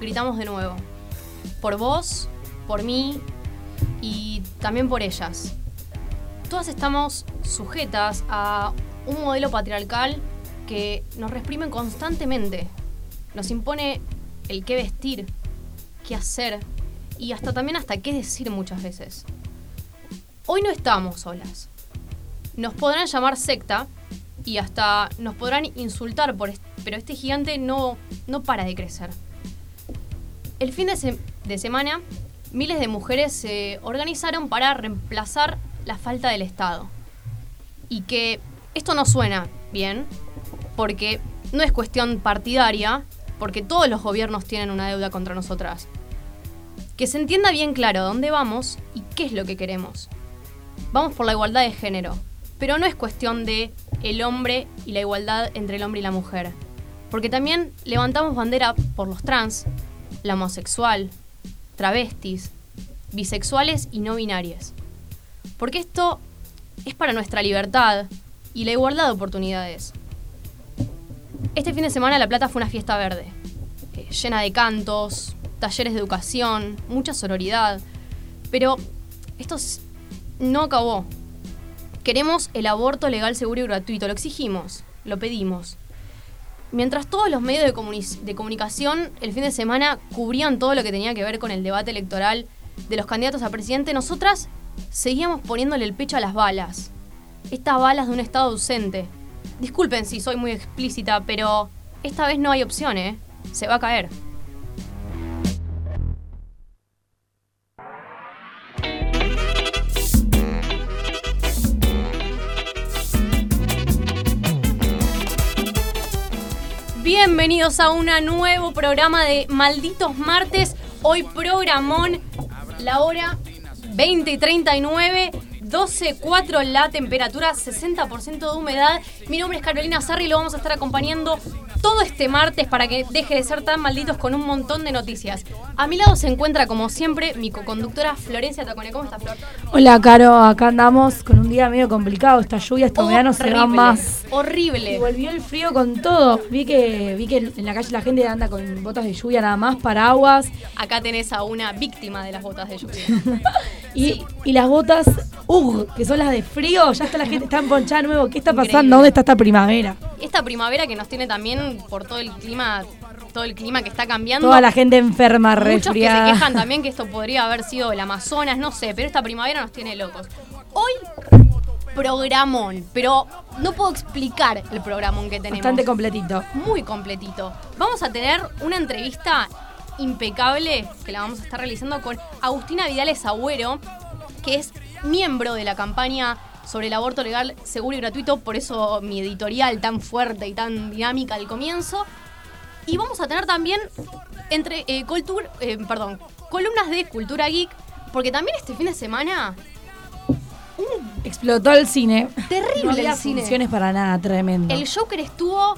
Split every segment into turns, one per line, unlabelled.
gritamos de nuevo. Por vos, por mí y también por ellas. Todas estamos sujetas a un modelo patriarcal que nos reprime constantemente. Nos impone el qué vestir, qué hacer y hasta también hasta qué decir muchas veces. Hoy no estamos solas. Nos podrán llamar secta y hasta nos podrán insultar, por pero este gigante no, no para de crecer. El fin de, de semana, miles de mujeres se organizaron para reemplazar la falta del Estado. Y que esto no suena bien, porque no es cuestión partidaria, porque todos los gobiernos tienen una deuda contra nosotras. Que se entienda bien claro dónde vamos y qué es lo que queremos. Vamos por la igualdad de género, pero no es cuestión de el hombre y la igualdad entre el hombre y la mujer. Porque también levantamos bandera por los trans, la homosexual, travestis, bisexuales y no binarias. Porque esto es para nuestra libertad y la igualdad de oportunidades. Este fin de semana La Plata fue una fiesta verde, eh, llena de cantos, talleres de educación, mucha sororidad, pero esto no acabó. Queremos el aborto legal, seguro y gratuito, lo exigimos, lo pedimos. Mientras todos los medios de, comunicación el fin de semana cubrían todo lo que tenía que ver con el debate electoral de los candidatos a presidente, nosotras seguíamos poniéndole el pecho a las balas. Estas balas de un Estado ausente. Disculpen si soy muy explícita, pero esta vez no hay opción, ¿eh? Se va a caer. Bienvenidos a un nuevo programa de Malditos Martes. Hoy programón, la hora 20 y 39. 12.4 la temperatura, 60% de humedad. Mi nombre es Carolina Sarri y lo vamos a estar acompañando todo este martes para que deje de ser tan malditos con un montón de noticias. A mi lado se encuentra, como siempre, mi co-conductora Florencia Tacone. ¿Cómo estás, Flor?
Hola, Caro. Acá andamos con un día medio complicado. Esta lluvia, estos verano se va más.
Horrible.
Y volvió el frío con todo. Vi que, vi que en la calle la gente anda con botas de lluvia nada más, paraguas.
Acá tenés a una víctima de las botas de lluvia.
y, y, las botas, uh, que son las de frío, ya está la gente está ponchada nuevo. ¿Qué está pasando? ¿Dónde está esta primavera?
Esta primavera que nos tiene también por todo el clima todo el clima que está cambiando.
Toda la gente enferma,
Muchos que se quejan también que esto podría haber sido el Amazonas, no sé, pero esta primavera nos tiene locos. Hoy programón, pero no puedo explicar el programón que tenemos.
Bastante completito.
Muy completito. Vamos a tener una entrevista impecable que la vamos a estar realizando con Agustina Vidales Agüero, que es miembro de la campaña sobre el aborto legal, seguro y gratuito, por eso mi editorial tan fuerte y tan dinámica al comienzo. Y vamos a tener también entre eh, eh, perdón, columnas de cultura geek, porque también este fin de semana
explotó el cine.
Terrible
no
el cine.
funciones para nada, tremendo.
El Joker estuvo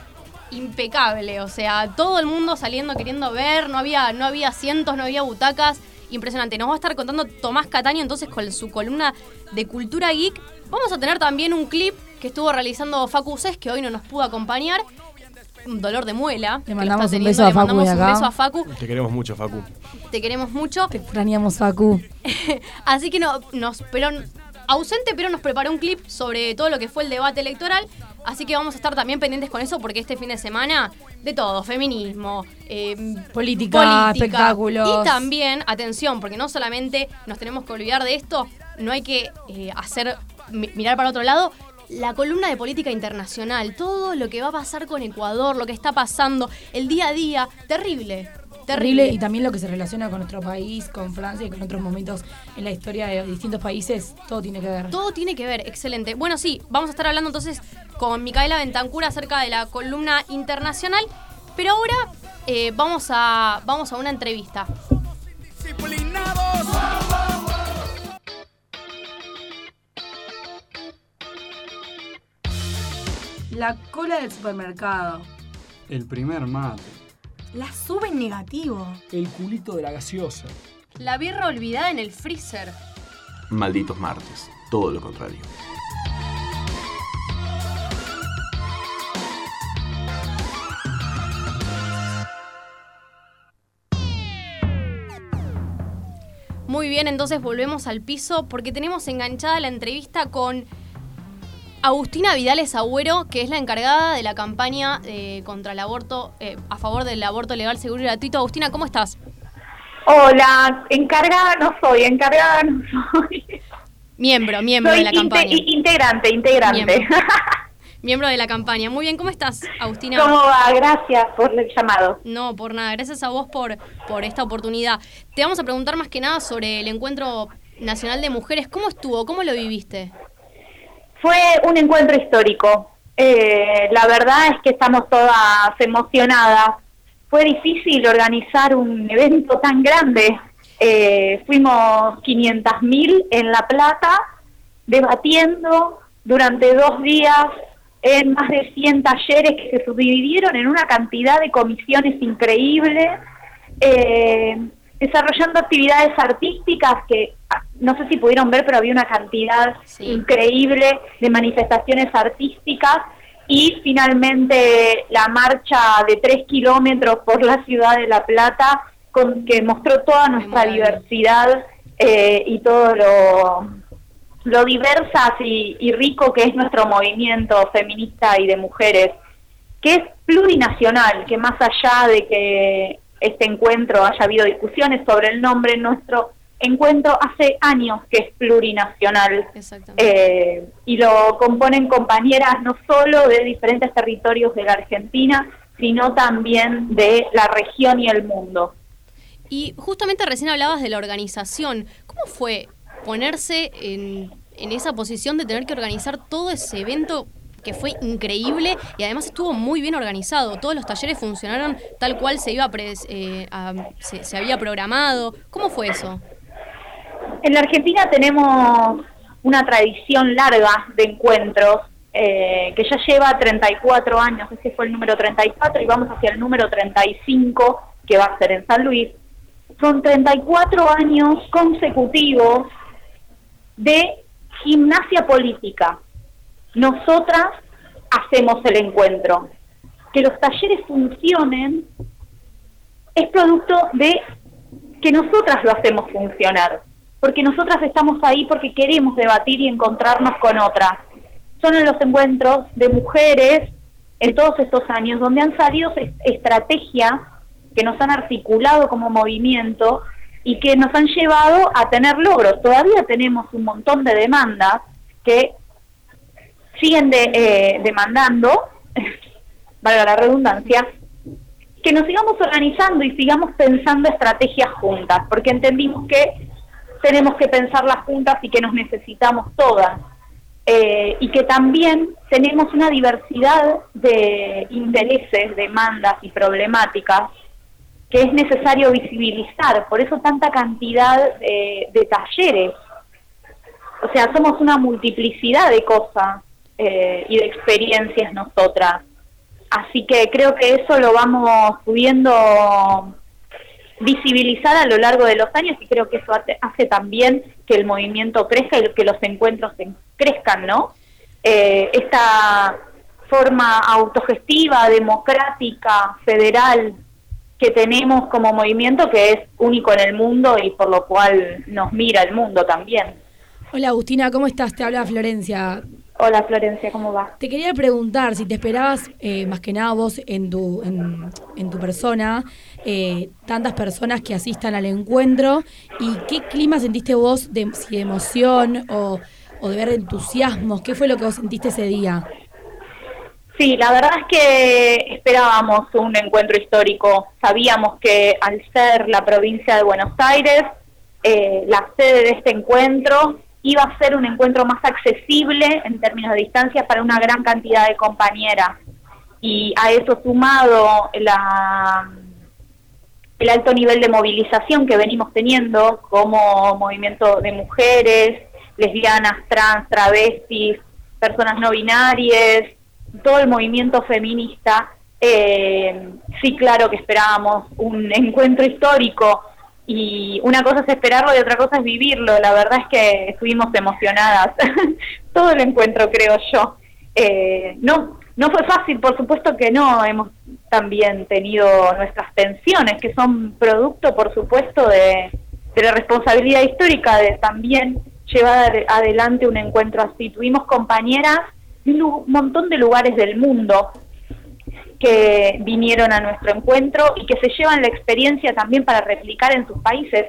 impecable, o sea, todo el mundo saliendo queriendo ver, no había no había asientos, no había butacas impresionante. Nos va a estar contando Tomás Cataño entonces con su columna de Cultura Geek. Vamos a tener también un clip que estuvo realizando Facu Cés, que hoy no nos pudo acompañar. Un dolor de muela.
Le mandamos, un beso, a Facu
un beso a Facu.
Te queremos mucho, Facu.
Te queremos mucho.
Te extrañamos, Facu.
Así que no, nos, pero ausente, pero nos preparó un clip sobre todo lo que fue el debate electoral. Así que vamos a estar también pendientes con eso porque este fin de semana, de todo, feminismo,
em, política, espectáculos.
Y también, atención, porque no solamente nos tenemos que olvidar de esto, no hay que eh, hacer mirar para otro lado. La columna de política internacional, todo lo que va a pasar con Ecuador, lo que está pasando, el día a día, terrible.
Terrible y también lo que se relaciona con nuestro país, con Francia y con otros momentos en la historia de distintos países, todo tiene que ver.
Todo tiene que ver, excelente. Bueno, sí, vamos a estar hablando entonces con Micaela Bentancura acerca de la columna internacional, pero ahora eh, vamos, a, vamos a una entrevista.
La cola del supermercado.
El primer mate.
La sube en negativo.
El culito de la gaseosa.
La birra olvidada en el freezer.
Malditos martes. Todo lo contrario.
Muy bien, entonces volvemos al piso porque tenemos enganchada la entrevista con Agustina Vidales Agüero, que es la encargada de la campaña eh, contra el aborto, eh, a favor del aborto legal, seguro y gratuito. Agustina, ¿cómo estás?
Hola, encargada no soy, encargada no soy.
Miembro, miembro de la campaña.
Integrante, integrante.
miembro de la campaña. Muy bien, ¿cómo estás, Agustina?
¿Cómo va? Gracias por el llamado.
No, por nada. Gracias a vos por, por esta oportunidad. Te vamos a preguntar más que nada sobre el Encuentro Nacional de Mujeres. ¿Cómo estuvo? ¿Cómo lo viviste?
Fue un encuentro histórico. Eh, la verdad es que estamos todas emocionadas. Fue difícil organizar un evento tan grande. Eh, fuimos 500.000 en La Plata debatiendo durante dos días en más de 100 talleres que se subdividieron en una cantidad de comisiones increíbles, eh, desarrollando actividades artísticas que ah, no sé si pudieron ver, pero había una cantidad increíble de manifestaciones artísticas y finalmente la marcha de tres kilómetros por la ciudad de La Plata con, que mostró toda nuestra diversidad eh, y todo lo lo diversas y, rico que es nuestro movimiento feminista y de mujeres, que es plurinacional, que más allá de que este encuentro haya habido discusiones sobre el nombre, nuestro encuentro hace años que es plurinacional eh, y lo componen compañeras no solo de diferentes territorios de la Argentina, sino también de la región y el mundo.
Y justamente recién hablabas de la organización. ¿Cómo fue ponerse en, esa posición de tener que organizar todo ese evento que fue increíble y además estuvo muy bien organizado. Todos los talleres funcionaron tal cual se iba eh, se, había programado. ¿Cómo fue eso?
En la Argentina tenemos una tradición larga de encuentros eh, que ya lleva 34 años. Ese fue el número 34 y vamos hacia el número 35 que va a ser en San Luis. Son 34 años consecutivos de gimnasia política. Nosotras hacemos el encuentro. Que los talleres funcionen es producto de que nosotras lo hacemos funcionar, porque nosotras estamos ahí porque queremos debatir y encontrarnos con otras. Son en los encuentros de mujeres en todos estos años donde han salido estrategias que nos han articulado como movimiento y que nos han llevado a tener logros. Todavía tenemos un montón de demandas que siguen de, eh, demandando, valga la redundancia, que nos sigamos organizando y sigamos pensando estrategias juntas, porque entendimos que tenemos que pensarlas juntas y que nos necesitamos todas. Eh, y que también tenemos una diversidad de intereses, demandas y problemáticas que es necesario visibilizar, por eso tanta cantidad de, talleres. O sea, somos una multiplicidad de cosas eh, y de experiencias nosotras. Así que creo que eso lo vamos pudiendo visibilizar a lo largo de los años y creo que eso hace, también que el movimiento crezca y que los encuentros crezcan, ¿no? Eh, esta forma autogestiva, democrática, federal que tenemos como movimiento que es único en el mundo y por lo cual nos mira el mundo también.
Hola Agustina, ¿cómo estás? Te habla Florencia.
Hola Florencia, ¿cómo va?
Te quería preguntar si te esperabas, eh, más que nada vos en tu, en, tu persona, eh, tantas personas que asistan al encuentro y qué clima sentiste vos de, si de emoción o, o de ver entusiasmo, ¿qué fue lo que vos sentiste ese día?
Sí, la verdad es que esperábamos un encuentro histórico. Sabíamos que al ser la provincia de Buenos Aires, eh, la sede de este encuentro iba a ser un encuentro más accesible en términos de distancia para una gran cantidad de compañeras. Y a eso sumado la, el alto nivel de movilización que venimos teniendo como movimiento de mujeres, lesbianas, trans, travestis, personas no binarias, todo el movimiento feminista, eh, sí, claro que esperábamos un encuentro histórico y una cosa es esperarlo y otra cosa es vivirlo. La verdad es que estuvimos emocionadas todo el encuentro, creo yo. Eh, no, no fue fácil, por supuesto que no. Hemos también tenido nuestras tensiones, que son producto, por supuesto, de, de la responsabilidad histórica de también llevar adelante un encuentro así. Tuvimos compañeras de un montón de lugares del mundo que vinieron a nuestro encuentro y que se llevan la experiencia también para replicar en sus países.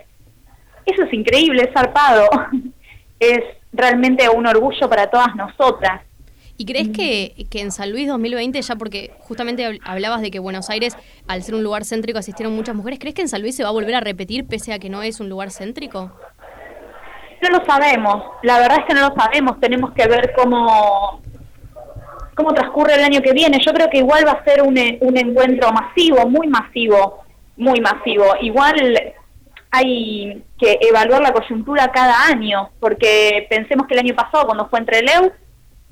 Eso es increíble, es zarpado. Es realmente un orgullo para todas nosotras.
¿Y crees que, que, en San Luis 2020, ya porque justamente hablabas de que Buenos Aires, al ser un lugar céntrico, asistieron muchas mujeres, ¿crees que en San Luis se va a volver a repetir pese a que no es un lugar céntrico?
No lo sabemos, la verdad es que no lo sabemos, tenemos que ver cómo, cómo transcurre el año que viene. Yo creo que igual va a ser un, un encuentro masivo, muy masivo, muy masivo. Igual hay que evaluar la coyuntura cada año, porque pensemos que el año pasado, cuando fue entre Leu,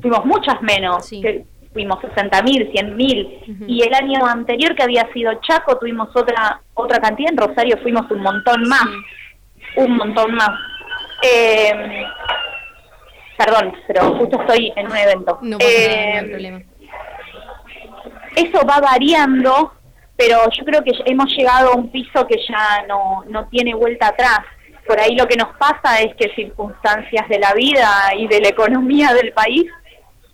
fuimos muchas menos, que fuimos 60.000, 100.000, y el año anterior que había sido Chaco tuvimos otra otra cantidad, en Rosario fuimos un montón más, un montón más. Eh, perdón, pero justo estoy en un evento.
No, eh, problema.
Eso va variando, pero yo creo que hemos llegado a un piso que ya no, no tiene vuelta atrás. Por ahí lo que nos pasa es que circunstancias de la vida y de la economía del país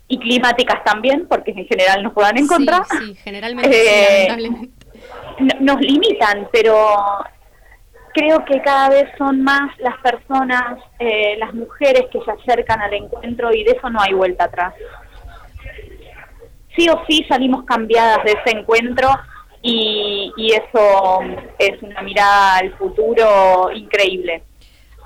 y climáticas también, porque en general nos puedan encontrar.
Sí, generalmente, eh,
nos limitan, pero creo que cada vez son más las personas, eh, las mujeres que se acercan al encuentro y de eso no hay vuelta atrás. Sí o sí salimos cambiadas de ese encuentro y, y eso es una mirada al futuro increíble.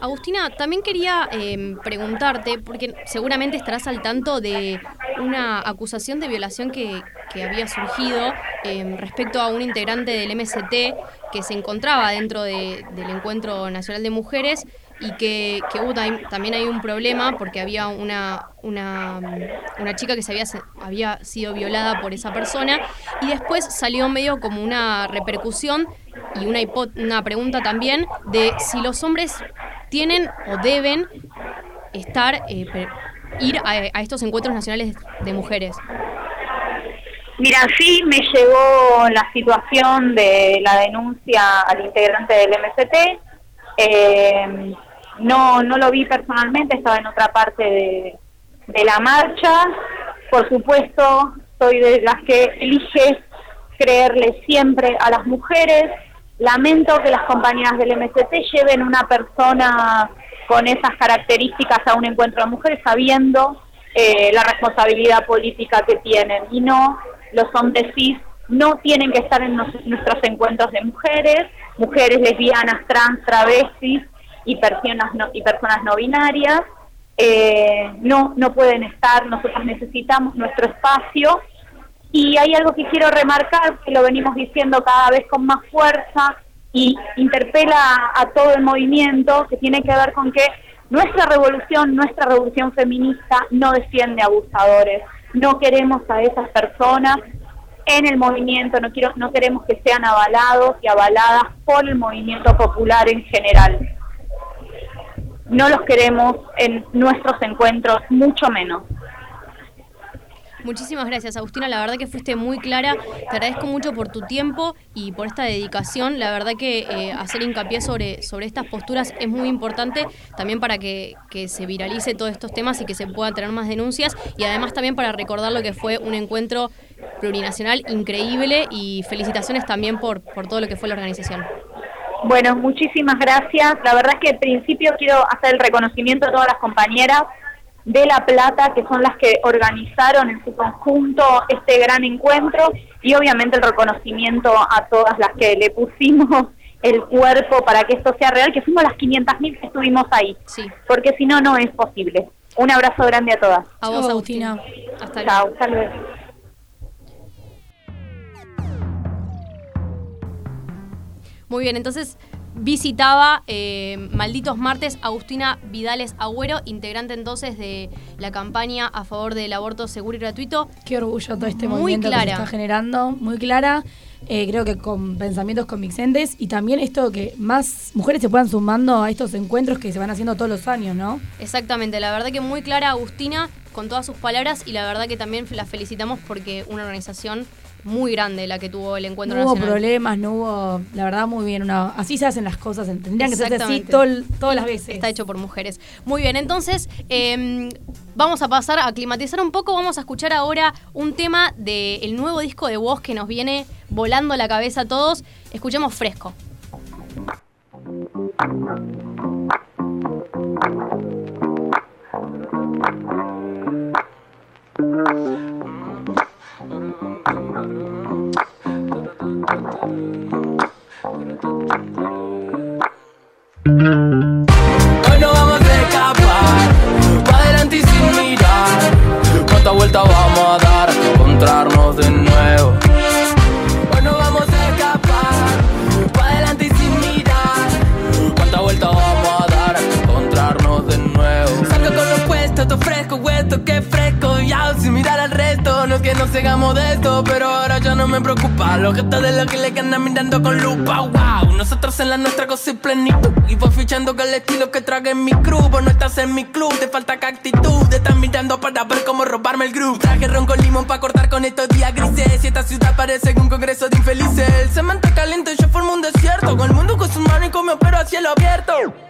Agustina, también quería em, preguntarte, porque seguramente estarás al tanto de una acusación de violación que, había surgido em, respecto a un integrante del MST que se encontraba dentro del Encuentro Nacional de Mujeres y que, también hay un problema porque había una, una, una, chica que se había, había sido violada por esa persona y después salió medio como una repercusión y una, una pregunta también de si los hombres tienen o deben estar, eh, ir a, estos encuentros nacionales de mujeres?
Mira, sí me llegó la situación de la denuncia al integrante del MST. Eh, no, no lo vi personalmente, estaba en otra parte de, de la marcha. Por supuesto, soy de las que elige creerle siempre a las mujeres. Lamento que las compañeras del MST lleven una persona con esas características a un encuentro de mujeres sabiendo eh, la responsabilidad política que tienen. Y no, los hombres cis no tienen que estar en nuestros encuentros de mujeres, mujeres lesbianas, trans, travestis y personas no, y personas no binarias. Eh, no, no pueden estar, nosotros necesitamos nuestro espacio y hay algo que quiero remarcar, que lo venimos diciendo cada vez con más fuerza y interpela a, todo el movimiento, que tiene que ver con que nuestra revolución, nuestra revolución feminista no defiende abusadores. No queremos a esas personas en el movimiento, no, quiero, no queremos que sean avalados y avaladas por el movimiento popular en general. No los queremos en nuestros encuentros, mucho menos.
Muchísimas gracias, Agustina. La verdad que fuiste muy clara. Te agradezco mucho por tu tiempo y por esta dedicación. La verdad que eh, hacer hincapié sobre, sobre estas posturas es muy importante también para que, se viralice todos estos temas y que se puedan tener más denuncias y además también para recordar lo que fue un encuentro plurinacional increíble y felicitaciones también por, por todo lo que fue la organización.
Bueno, muchísimas gracias. La verdad es que al principio quiero hacer el reconocimiento a todas las compañeras de La Plata, que son las que organizaron en su conjunto este gran encuentro y obviamente el reconocimiento a todas las que le pusimos el cuerpo para que esto sea real, que fuimos las 500.000 que estuvimos ahí,
sí.
porque si no, no es posible. Un abrazo grande a todas.
A vos, Agustina.
Hasta Chao, hasta luego.
Muy bien, entonces visitaba eh, Malditos Martes Agustina Vidales Agüero, integrante entonces de la campaña a favor del aborto seguro y gratuito.
Qué orgullo todo este movimiento que se está generando, muy clara. Eh, creo que con pensamientos convincentes y también esto que más mujeres se puedan sumando a estos encuentros que se van haciendo todos los años, ¿no?
Exactamente, la verdad que muy clara Agustina con todas sus palabras y la verdad que también la felicitamos porque una organización muy grande la que tuvo el encuentro
No hubo problemas, no hubo, la verdad, muy bien. Una, así se hacen las cosas, tendrían que ser así todo todas las veces.
Está hecho por mujeres. Muy bien, entonces em, vamos a pasar a climatizar un poco. Vamos a escuchar ahora un tema del nuevo disco de voz que nos viene volando la cabeza a todos. Escuchemos fresco.
Hoy no vamos a escapar, pa' adelante y sin mirar. ¿Cuántas vueltas vamos a dar encontrarnos de nuevo? No que nos sigamos de esto, pero ahora ya no me preocupa. Los gestos de los que le andan mirando con lupa, wow. Nosotros en la nuestra cosa y plenitud. Y voy fichando con el estilo que trague en mi crew. Vos no estás en mi club, te falta que actitud. Te están mirando para ver cómo robarme el groove. Traje ron con limón para cortar con estos días grises. Y esta ciudad parece un congreso de infelices. El cemento caliente, yo formo un desierto. Con el mundo con sus manos y con mi pero a cielo abierto.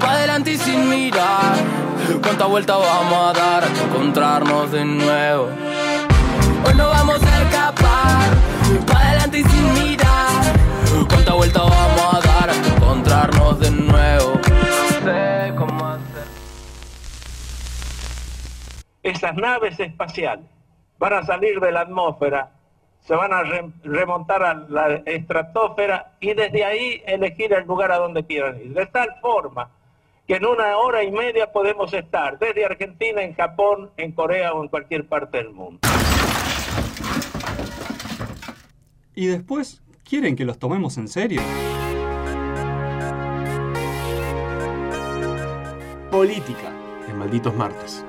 pa' adelante y sin mirar. ¿Cuántas vueltas vamos a dar hasta encontrarnos de nuevo? Hoy no vamos a escapar, pa' adelante y sin mirar. ¿Cuántas vueltas vamos a dar hasta encontrarnos de nuevo? No sé cómo hacer.
esas naves espaciales van a salir de la atmósfera, se van a re- remontar a la estratosfera y desde ahí elegir el lugar a donde quieran ir. De tal forma que en una hora y media podemos estar desde Argentina, en Japón, en Corea o en cualquier parte del mundo.
Y después, ¿quieren que los tomemos en serio? Política.
En Malditos Martes.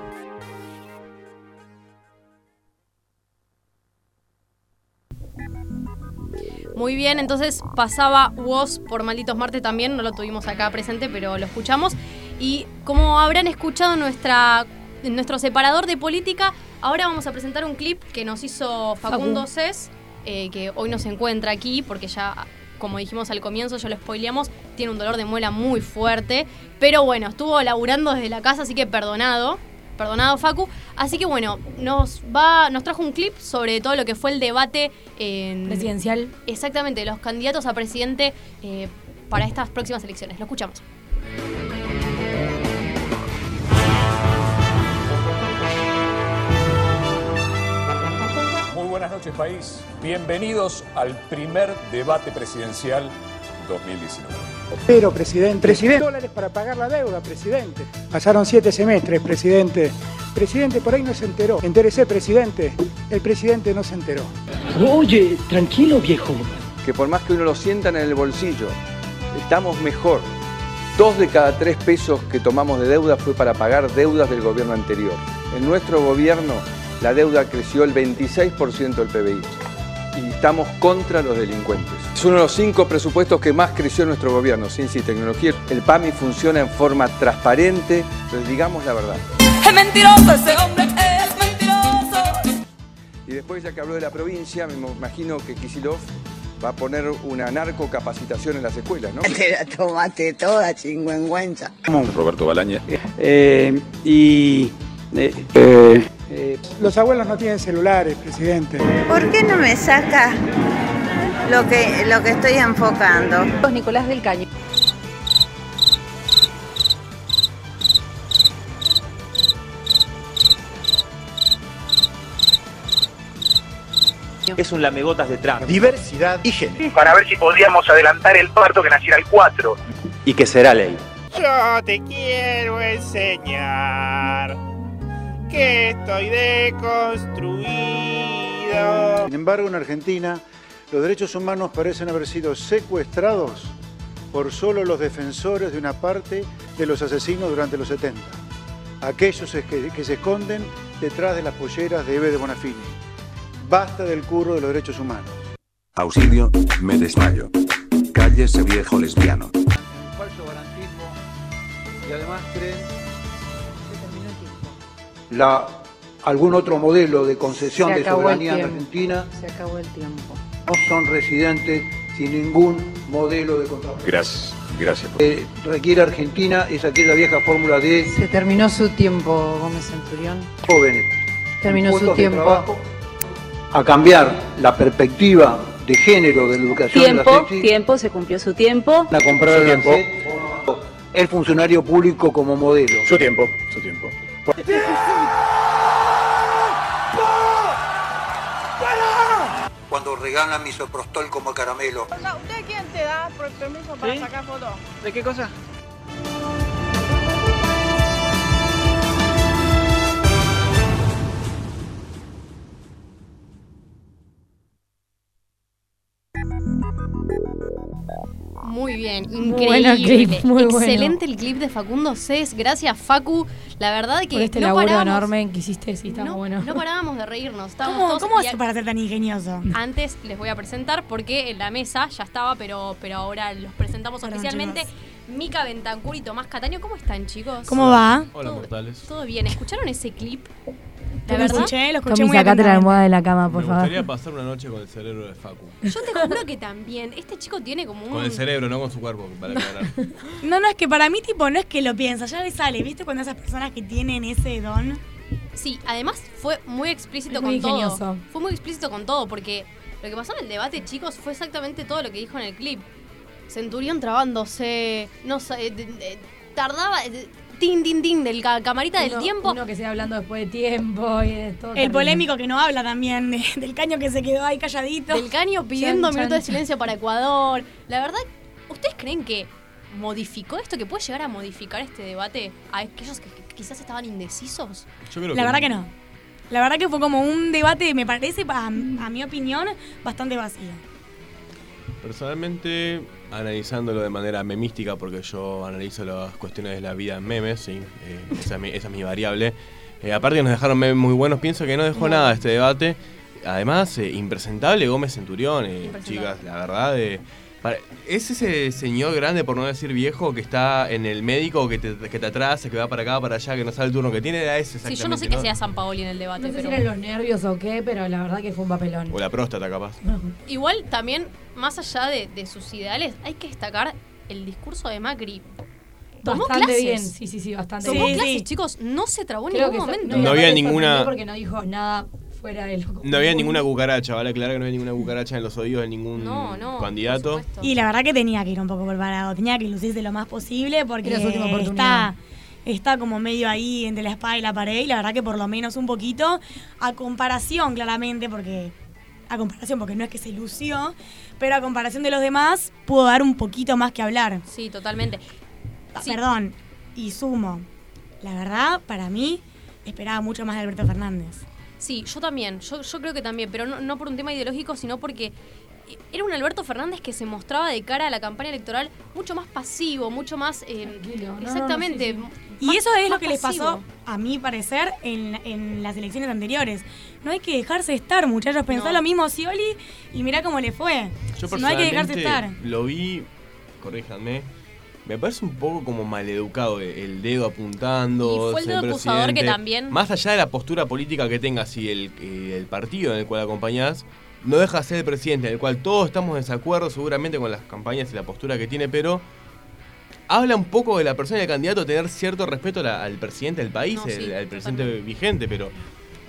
Muy bien, entonces pasaba Woz por Malditos Martes también, no lo tuvimos acá presente, pero lo escuchamos. Y como habrán escuchado nuestra, nuestro separador de política, ahora vamos a presentar un clip que nos hizo Facundo
Facu.
Cés, eh, que hoy no se encuentra aquí porque ya, como dijimos al comienzo, ya lo spoileamos, tiene un dolor de muela muy fuerte. Pero bueno, estuvo laburando desde la casa, así que perdonado. Perdonado, Facu. Así que bueno, nos va, nos trajo un clip sobre todo lo que fue el debate en
Presidencial.
Exactamente, los candidatos a presidente eh, para estas próximas elecciones. Lo escuchamos.
Muy buenas noches, país. Bienvenidos al primer debate presidencial 2019.
Pero, presidente. Presidente. Dólares para pagar la deuda, presidente. Pasaron siete semestres, presidente. Presidente, por ahí no se enteró. Entérese, presidente. El presidente no se enteró.
Oye, tranquilo viejo.
que por más que uno lo sienta en el bolsillo, estamos mejor. Dos de cada tres pesos que tomamos de deuda fue para pagar deudas del gobierno anterior. En nuestro gobierno la deuda creció el 26% del PBI y estamos contra los delincuentes. Es uno de los cinco presupuestos que más creció en nuestro gobierno, ciencia y tecnología. El PAMI funciona en forma transparente, entonces digamos la verdad.
Es mentiroso ese hombre, es mentiroso.
Y después, ya que habló de la provincia, me imagino que Kisilov va a poner una narcocapacitación en las escuelas, ¿no?
Te la tomaste toda, chingüengüenza.
Roberto Balaña.
Eh, y... eh, eh,
Los abuelos no tienen celulares, presidente.
¿Por qué no me saca lo que, lo que estoy enfocando?
Nicolás del Caño.
Es un lamegotas de Trump. Diversidad y género.
para ver si podíamos adelantar el parto que naciera el 4.
Y que será ley.
Yo te quiero enseñar
que estoy deconstruido.
Sin embargo, en Argentina, los derechos humanos parecen haber sido secuestrados por solo los defensores de una parte de los asesinos durante los 70. Aquellos que, que se esconden detrás de las polleras de Eve de Bonafini. Basta del curro de los derechos humanos.
Auxilio, me desmayo. Cállese viejo lesbiano.
falso garantismo y además creen la, algún otro modelo de concesión de soberanía en
tiempo.
Argentina
Se acabó el tiempo.
no son residentes sin ningún modelo de contraposición.
Gracias, gracias.
Lo que requiere Argentina es aquella vieja fórmula de
Se terminó su tiempo, Gómez Centurión.
jóvenes
Terminó su tiempo.
trabajo, a cambiar la perspectiva de género de la educación de la
Tiempo,
sexy,
tiempo, se cumplió su tiempo.
a comprar el Lancet, el funcionario público como modelo.
Su tiempo, su tiempo.
Cuando regalan misoprostol como caramelo.
¿Usted quién te da por permiso para
¿Sí?
sacar fotos?
¿De qué cosa?
Muy bien,
Muy bueno
increíble.
clip, muy bueno.
Excelente el clip de Facundo Cés. Gracias, Facu. La verdad que
Por este
no
laburo
parábamos,
enorme que hiciste, sí, está
no,
muy bueno.
no parábamos de reírnos. Estábamos
¿Cómo,
todos
cómo hace para ser tan ingenioso?
Antes les voy a presentar porque en la mesa ya estaba, pero, pero ahora los presentamos
Perdón,
oficialmente. Mica Bentancur y Tomás Cataño, ¿cómo están, chicos?
¿Cómo va?
Hola, mortales.
Todo bien. ¿Escucharon ese clip?
Lo escuché, lo escuché muy
sacate la almohada de la cama, por
Me
favor.
gustaría pasar una noche con el cerebro de Facu.
Yo te juro que también. Este chico tiene como un.
Con el cerebro, no con su cuerpo, para aclarar.
No, no, es que para mí, tipo, no es que lo piensa, ya le sale. ¿Viste cuando esas personas que tienen ese don?
Sí, además fue muy explícito
Es muy
con todo.
ingenioso.
Fue muy explícito con todo, porque lo que pasó en el debate, chicos, fue exactamente todo lo que dijo en el clip. Centurión trabándose, no sé, de- tardaba, de- tin, tin, tin, del ca- camarita del tiempo.
Uno que sigue hablando después de tiempo y de todo.
El polémico que no habla también, de- del caño que se quedó ahí calladito.
Del caño pidiendo
Chan,
minuto
chan.
de silencio para Ecuador. La verdad, ¿ustedes creen que modificó esto, que puede llegar a modificar este debate a aquellos que, que quizás estaban indecisos?
Yo creo
La verdad que no. La verdad que fue como un debate, me parece, a, a mi opinión, bastante vacío.
Personalmente, analizándolo de manera memística, porque yo analizo las cuestiones de la vida en memes, sí, eh, esa, es mi, esa es mi variable. Eh, aparte que nos dejaron memes muy buenos, pienso que no dejó nada este debate. Además, eh, impresentable Gómez Centurión, eh, chicas, la verdad. Es ese señor grande, por no decir viejo, que está en el médico, que te, que te atrasa, que va para acá, para allá, que no sabe el turno que tiene, era ese
Sí, yo no sé qué sea San Paoli en el debate,
No sé si eran los nervios o qué, pero la verdad que fue un papelón.
O la próstata, capaz.
Igual también, más allá de, de sus ideales, hay que destacar el discurso de Macri. Tomó
Bastante
clases.
bien, sí, sí, sí, bastante
Tomó
bien.
clases, chicos, no se trabó en
Creo
ningún
que so-
momento.
No
aparte
había ninguna-
Porque no dijo nada fuera de lo
No había ninguna cucaracha, vale aclarar que no había ninguna cucaracha en los oídos de ningún
No, no,
candidato.
Y la verdad que tenía que ir un poco preparado, tenía que lucirse lo más posible porque
Era su última
está,
oportunidad.
está como medio ahí entre la espada y la pared y la verdad que por lo menos un poquito, a comparación claramente, porque a comparación, porque no es que se lució, pero a comparación de los demás, pudo dar un poquito más que hablar.
Sí, totalmente.
Ah, Perdón, y sumo, la verdad, para mí, esperaba mucho más de Alberto Fernández.
Sí, yo también, yo, yo creo que también, pero no, no por un tema ideológico, sino porque era un Alberto Fernández que se mostraba de cara a la campaña electoral mucho más pasivo, mucho más... eh,
no, no,
exactamente.
sí,
más-
Y eso es lo que les pasó, a mi parecer, en, en las elecciones anteriores. No hay que dejarse estar, muchachos. Pensó
No.
lo mismo Scioli y mirá cómo le fue.
Yo
no hay que dejarse estar.
lo vi, corríjanme, me parece un poco como maleducado el- el dedo apuntando.
Y fue el dedo acusador que también-
Más allá de la postura política que tengas y el, eh, el partido en el cual acompañás, no deja de ser el presidente, en el cual todos estamos en desacuerdo seguramente con las campañas y la postura que tiene, pero habla un poco de la persona y el candidato tener cierto respeto la- al presidente del país,
No, sí,
el- al presidente vigente, pero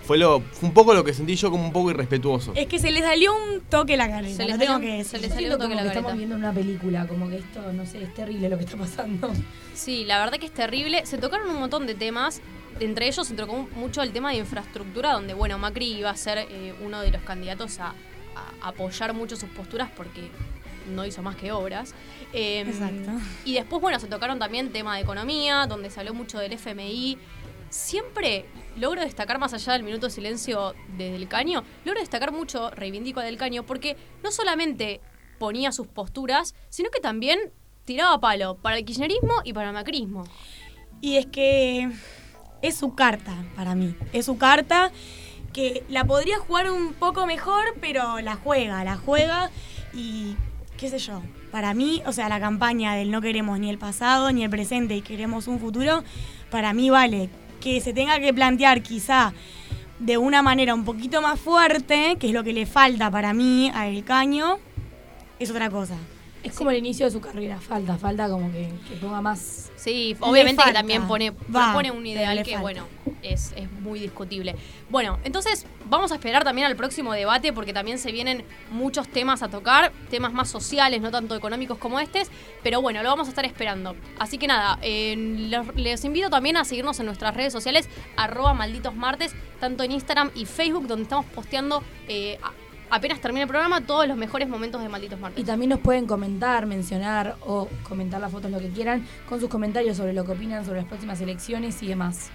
fue, lo, fue un poco lo que sentí yo como un poco irrespetuoso.
Es que se le salió un toque la careta,
Se le salió se le salió un toque
como
la
que
careta.
estamos viendo una película, como que esto, no sé, es terrible lo que está pasando.
Sí, la verdad que es terrible. Se tocaron un montón de temas. Entre ellos se tocó mucho el tema de infraestructura, donde, bueno, Macri iba a ser eh, uno de los candidatos a, a apoyar mucho sus posturas porque no hizo más que obras. Eh,
Exacto.
Y después, bueno, se tocaron también tema de economía, donde se habló mucho del FMI. siempre logro destacar más allá del minuto de silencio de Del Caño, logro destacar mucho, reivindico a Del Caño, porque no solamente ponía sus posturas, sino que también tiraba palo para el kirchnerismo y para el macrismo.
Y es que es su carta para mí. Es su carta que la podría jugar un poco mejor, pero la juega, la juega y qué sé yo. Para mí, o sea, la campaña del no queremos ni el pasado ni el presente y queremos un futuro, para mí vale que se tenga que plantear quizá de una manera un poquito más fuerte, que es lo que le falta para mí a El Caño, es otra cosa.
Es como el inicio de su carrera, falta, falta como que, que ponga más.
Sí, obviamente que también pone,
Va,
un ideal que,
falta.
bueno, es, es muy discutible. Bueno, entonces vamos a esperar también al próximo debate porque también se vienen muchos temas a tocar, temas más sociales, no tanto económicos como estos, pero bueno, lo vamos a estar esperando. Así que nada, eh, los- les invito también a seguirnos en nuestras redes sociales, arroba malditos martes, tanto en Instagram y Facebook, donde estamos posteando eh, apenas termine el programa todos los mejores momentos de Malditos Martes.
Y también nos pueden comentar, mencionar o comentar las fotos, lo que quieran, con sus comentarios sobre lo que opinan sobre las próximas elecciones y demás.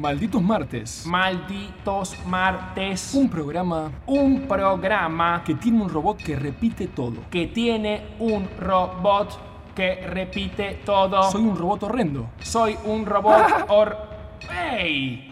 Malditos martes.
Malditos martes.
Un programa
Un programa
que tiene un robot que repite todo.
que tiene un robot que repite todo.
Soy un robot horrendo.
Soy un robot or... ¡Ey!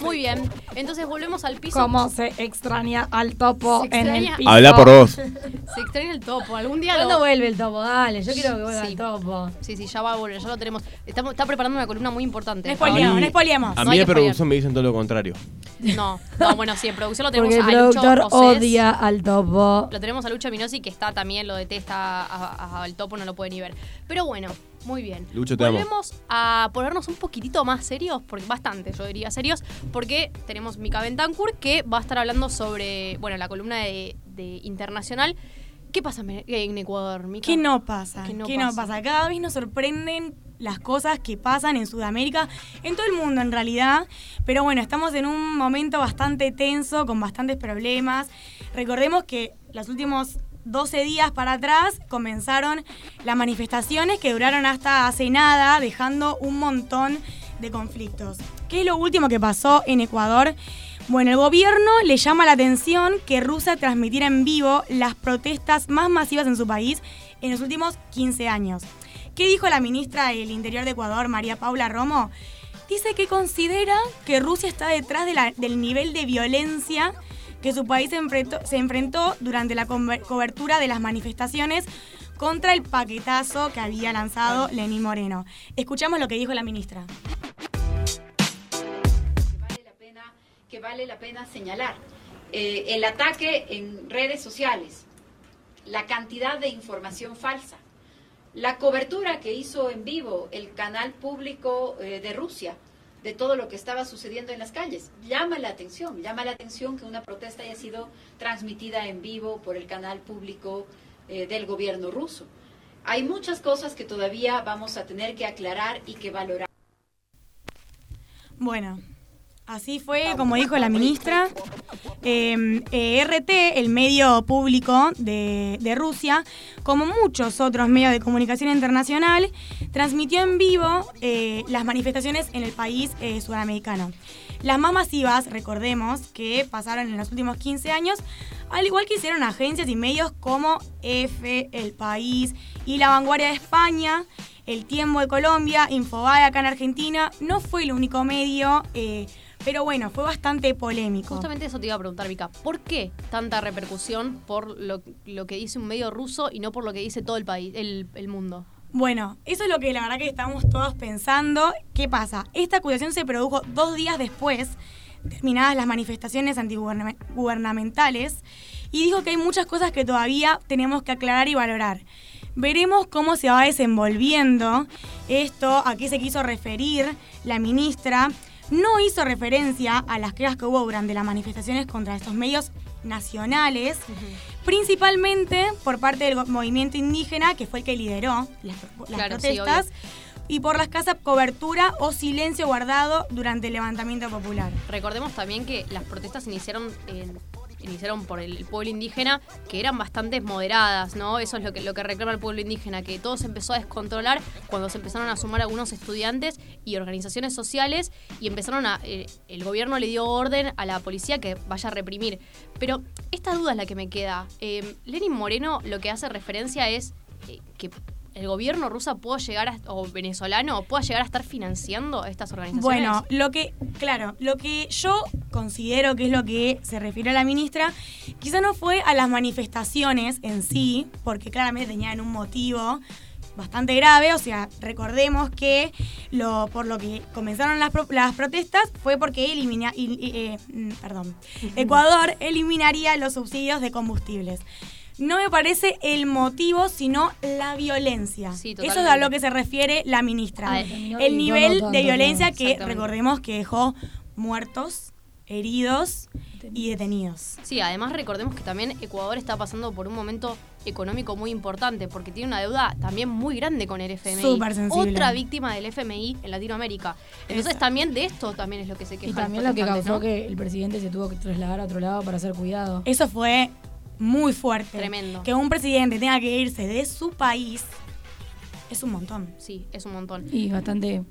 Muy bien, entonces volvemos al piso.
¿Cómo se extraña al topo
Se
en el piso?
Habla por vos.
Se extraña el topo. Algún día
¿Cuándo
lo...
vuelve el topo? Dale, yo quiero que vuelva
Sí.
el topo.
Sí, sí, ya va a volver, ya lo tenemos. Estamos, está preparando una columna muy importante.
No no spoileamos.
A
No
mí de
que
producción me dicen todo lo contrario.
No, no, bueno, sí, en producción lo tenemos
Porque el
a Lucho
productor
Rosés.
odia al topo.
Lo tenemos a Lucho Minosi, que está también, lo detesta al topo, no lo puede ni ver. Pero bueno, muy bien.
Lucho, te amo.
Volvemos a ponernos un poquitito más serios, porque bastante, yo diría serios, porque tenemos Mika Bentancur, que va a estar hablando sobre, bueno, la columna de, de internacional. ¿Qué pasa en Ecuador, Mika?
¿Qué no pasa?
¿Qué no
¿Qué no
pasa?
pasa? Cada vez nos sorprenden las cosas que pasan en Sudamérica, en todo el mundo en realidad. Pero bueno, estamos en un momento bastante tenso, con bastantes problemas. Recordemos que los últimos 12 días para atrás comenzaron las manifestaciones que duraron hasta hace nada, dejando un montón de conflictos. ¿Qué es lo último que pasó en Ecuador? Bueno, el gobierno le llama la atención que Rusia transmitiera en vivo las protestas más masivas en su país en los últimos 15 años. ¿Qué dijo la ministra del Interior de Ecuador, María Paula Romo? Dice que considera que Rusia está detrás del nivel de violencia que su país se enfrentó, se enfrentó durante la cobertura de las manifestaciones contra el paquetazo que había lanzado Lenín Moreno. Escuchamos lo que dijo la ministra.
que vale la pena señalar. Eh, el ataque en redes sociales, la cantidad de información falsa, la cobertura que hizo en vivo el canal público eh, de Rusia de todo lo que estaba sucediendo en las calles. Llama la atención, llama la atención que una protesta haya sido transmitida en vivo por el canal público eh, del gobierno ruso. Hay muchas cosas que todavía vamos a tener que aclarar y que valorar.
Bueno, así fue como dijo la ministra. Eh, eh, RT, el medio público de, de Rusia, como muchos otros medios de comunicación internacional, transmitió en vivo eh, las manifestaciones en el país eh, sudamericano. Las más masivas, recordemos, que pasaron en los últimos 15 años, al igual que hicieron agencias y medios como F, El País y La Vanguardia de España, El Tiempo de Colombia, Infobae acá en Argentina, no fue el único medio, eh, pero bueno, fue bastante polémico.
Justamente eso te iba a preguntar, Vika. ¿Por qué tanta repercusión por lo, lo que dice un medio ruso y no por lo que dice todo el país, el, el mundo?
Bueno, eso es lo que la verdad que estamos todos pensando. ¿Qué pasa? Esta acusación se produjo dos días después, terminadas las manifestaciones antigubernamentales, y dijo que hay muchas cosas que todavía tenemos que aclarar y valorar. Veremos cómo se va desenvolviendo esto, a qué se quiso referir la ministra, no hizo referencia a las quejas que hubo durante las manifestaciones contra estos medios nacionales, principalmente por parte del movimiento indígena, que fue el que lideró las, las
Claro, sí,
protestas, y por la escasa cobertura o silencio guardado durante el levantamiento popular.
Recordemos también que las protestas iniciaron en- iniciaron por el, pueblo indígena, que eran bastante moderadas, ¿no? Eso es lo que, lo que reclama el pueblo indígena, que todo se empezó a descontrolar cuando se empezaron a sumar algunos estudiantes y organizaciones sociales y empezaron a... eh, el gobierno le dio orden a la policía que vaya a reprimir. Pero esta duda es la que me queda. Eh, Lenin Moreno lo que hace referencia es eh, que el gobierno ruso pueda llegar a, o venezolano pueda llegar a estar financiando estas organizaciones.
Bueno, lo que, claro, lo que yo considero que es lo que se refiere a la ministra, quizá no fue a las manifestaciones en sí, porque claramente tenían un motivo bastante grave, o sea, recordemos que lo, por lo que comenzaron las, pro- las protestas fue porque elimina, eh, mm, perdón, Ecuador eliminaría los subsidios de combustibles. No me parece el motivo, sino la violencia. Eso es a lo que se refiere la ministra. El nivel de violencia que recordemos que dejó muertos, heridos y detenidos.
Sí, además recordemos que también Ecuador está pasando por un momento económico muy importante porque tiene una deuda también muy grande con el FMI.
Súper sensible.
Otra víctima del FMI en Latinoamérica. Entonces también de esto también es lo que se queja.
Y también lo que causó que el presidente se tuvo que trasladar a otro lado para ser cuidado.
Eso fue muy fuerte.
Tremendo.
Que un presidente tenga que irse de su país es un montón.
Sí, es un montón.
Y bastante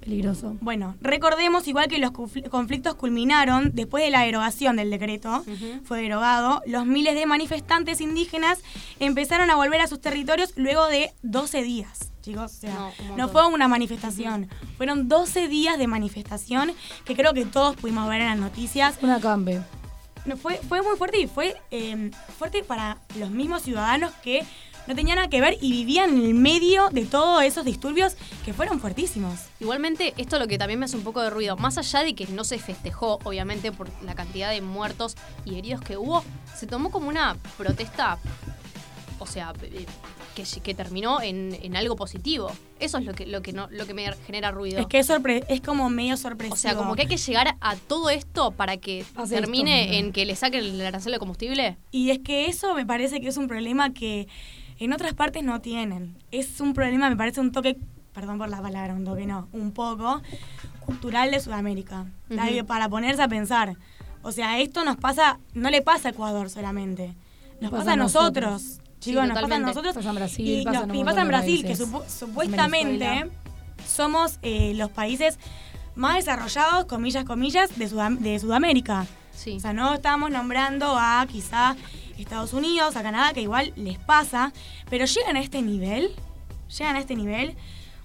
peligroso.
Bueno, recordemos igual que los confl- conflictos culminaron después de la derogación del decreto, fue derogado, los miles de manifestantes indígenas empezaron a volver a sus territorios luego de 12 días. Chicos, o sea,
No,
fue una manifestación, fueron 12 días de manifestación que creo que todos pudimos ver en las noticias.
Una campe.
No, fue, fue muy fuerte y fue eh, fuerte para los mismos ciudadanos que no tenían nada que ver y vivían en el medio de todos esos disturbios que fueron fuertísimos.
Igualmente, esto lo que también me hace un poco de ruido, más allá de que no se festejó, obviamente, por la cantidad de muertos y heridos que hubo, se tomó como una protesta, o sea, eh, que, que terminó en, en algo positivo. Eso es lo que, lo que, no, lo que me genera ruido.
Es que es, sorpre- es como medio sorpresivo.
O sea, como que hay que llegar a todo esto para que
Pase
termine
esto.
en que le saquen el arancel de combustible.
Y es que eso me parece que es un problema que en otras partes no tienen. Es un problema, me parece un toque, perdón por la palabra, un toque no, un poco cultural de Sudamérica. Para ponerse a pensar. O sea, esto nos pasa, no le pasa a Ecuador solamente. Nos pasa, a nosotros.
Sí,
Chicos, nos pasa a
totalmente.
nosotros.
Pasa en Brasil,
y,
pasa
nos- y pasa en Brasil, que supu- supuestamente
Venezuela.
somos eh, los países más desarrollados, comillas, comillas, de, Sudam- de Sudamérica. O sea, no estamos nombrando a quizá Estados Unidos, a Canadá, que igual les pasa, pero llegan a este nivel, llegan a este nivel.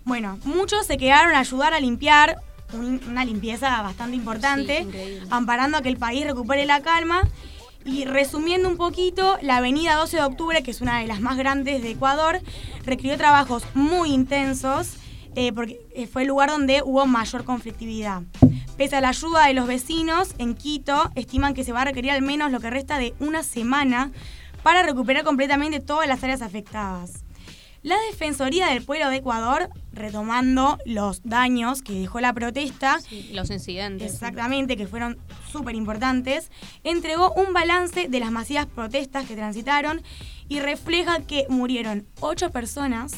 Bueno, muchos se quedaron a ayudar a limpiar, un- una limpieza bastante importante,
Sí,
amparando a que el país recupere la calma. Y resumiendo un poquito, la avenida 12 de octubre, que es una de las más grandes de Ecuador, requirió trabajos muy intensos eh, porque eh, fue el lugar donde hubo mayor conflictividad. Pese a la ayuda de los vecinos, en Quito estiman que se va a requerir al menos lo que resta de una semana para recuperar completamente todas las áreas afectadas. La Defensoría del Pueblo de Ecuador, retomando los daños que dejó la protesta,
Los incidentes.
exactamente, que fueron súper importantes, entregó un balance de las masivas protestas que transitaron y refleja que murieron 8 personas,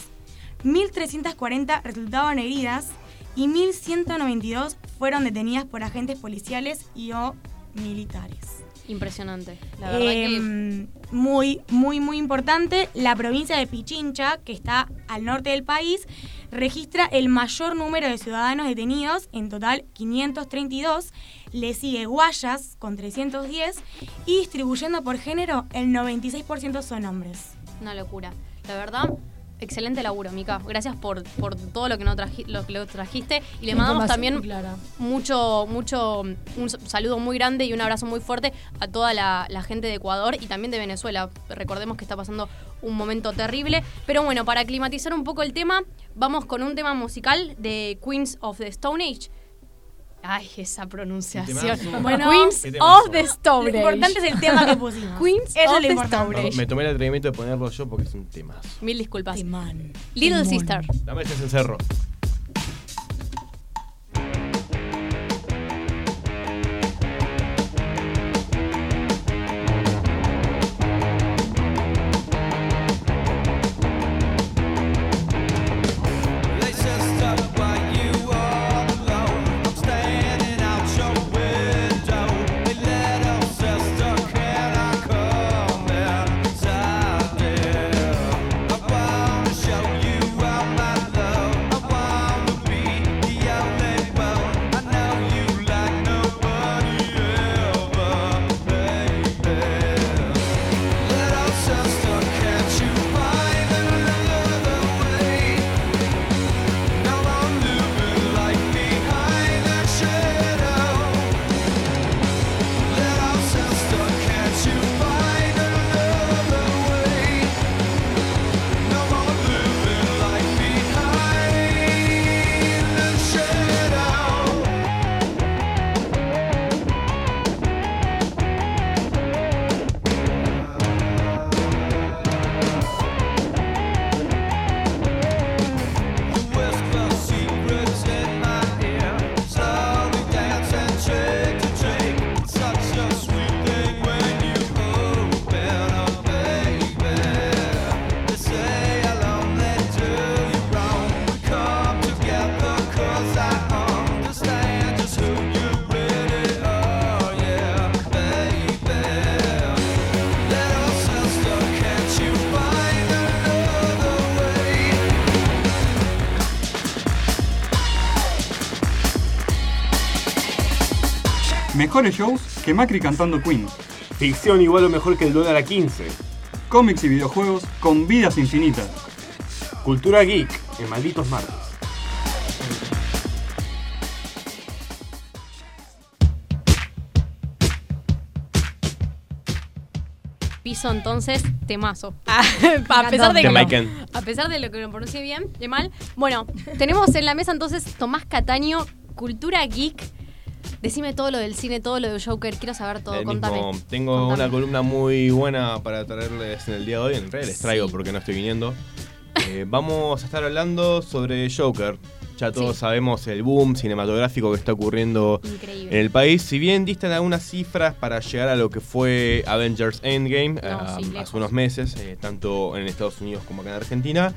1.340 resultaron heridas y 1.192 fueron detenidas por agentes policiales y o militares.
Impresionante. La verdad que
Em, Muy, muy, muy importante. La provincia de Pichincha, que está al norte del país, registra el mayor número de ciudadanos detenidos, en total 532. Le sigue Guayas con 310 y distribuyendo por género, el 96% son hombres.
Una locura. La verdad, excelente laburo, Mica. Gracias por, por todo lo que, nos traji- lo que lo trajiste. Y le mandamos también mucho, mucho, un saludo muy grande y un abrazo muy fuerte a toda la, la gente de Ecuador y también de Venezuela. Recordemos que está pasando un momento terrible. Pero bueno, para aclimatizar un poco el tema, vamos con un tema musical de Queens of the Stone Age. Ay, esa pronunciación. Bueno, Queens of the Stone
Lo importante es el tema que pusimos.
Queens
Eso es
of the. Stone Age.
Me tomé el atrevimiento de ponerlo yo porque es un temazo.
Mil disculpas. Little
Temón.
Sister.
Dame ese cencerro.
Mejores shows que Macri cantando Queen.
Ficción igual o mejor que el dólar a 15.
Cómics y videojuegos con vidas infinitas.
Cultura geek en Malditos Martes.
Piso entonces, temazo.
Ah,
a pesar de que no, a pesar de lo que lo pronuncié bien, de mal. Bueno, tenemos en la mesa entonces Tomás Cataño, Cultura Geek. Decime todo lo del cine, todo lo del Joker, quiero saber todo,
El
contame.
mismo- tengo
Contame.
una columna muy buena para traerles en el día de hoy. En realidad les traigo porque no estoy viniendo. Eh, vamos a estar hablando sobre Joker. Ya todos
Sí.
sabemos el boom cinematográfico que está ocurriendo
Increíble.
en el país. Si bien distan algunas cifras para llegar a lo que fue Avengers Endgame
No, sí,
hace unos meses, eh, tanto en Estados Unidos como acá en Argentina.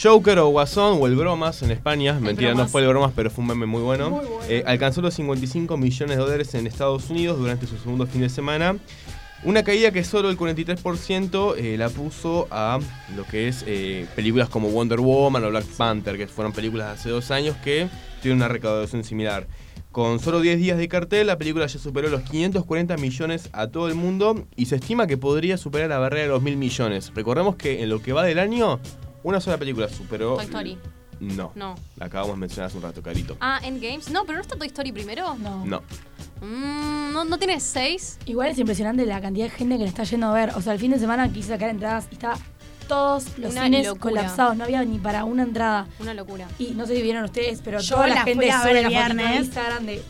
Joker o Guasón o el Bromas en España, mentira, no fue el Bromas, pero fue un meme muy bueno.
Muy bueno.
Eh, alcanzó los 55 millones de dólares en Estados Unidos durante su segundo fin de semana. Una caída que solo el 43% eh, la puso a lo que es eh, películas como Wonder Woman o Black Panther, que fueron películas de hace dos años que tienen una recaudación similar. Con solo 10 días de cartel, la película ya superó los 540 millones a todo el mundo y se estima que podría superar la barrera de los mil millones. Recordemos que en lo que va del año, una sola película superó.
Toy Story.
No.
No.
La acabamos de mencionar hace un rato, Carito.
Ah, Endgames. No, pero no está Toy Story primero.
No.
No.
Mm, ¿no, ¿No tiene seis?
Igual es impresionante la cantidad de gente que le está yendo a ver. O sea, el fin de semana quise sacar entradas y estaba todos los
Una
cines
locura.
colapsados. No había ni para una entrada.
Una locura.
Y no sé si vieron ustedes, pero
Yo
toda la,
la
gente
fui a ver
sube
el viernes.
Instagram de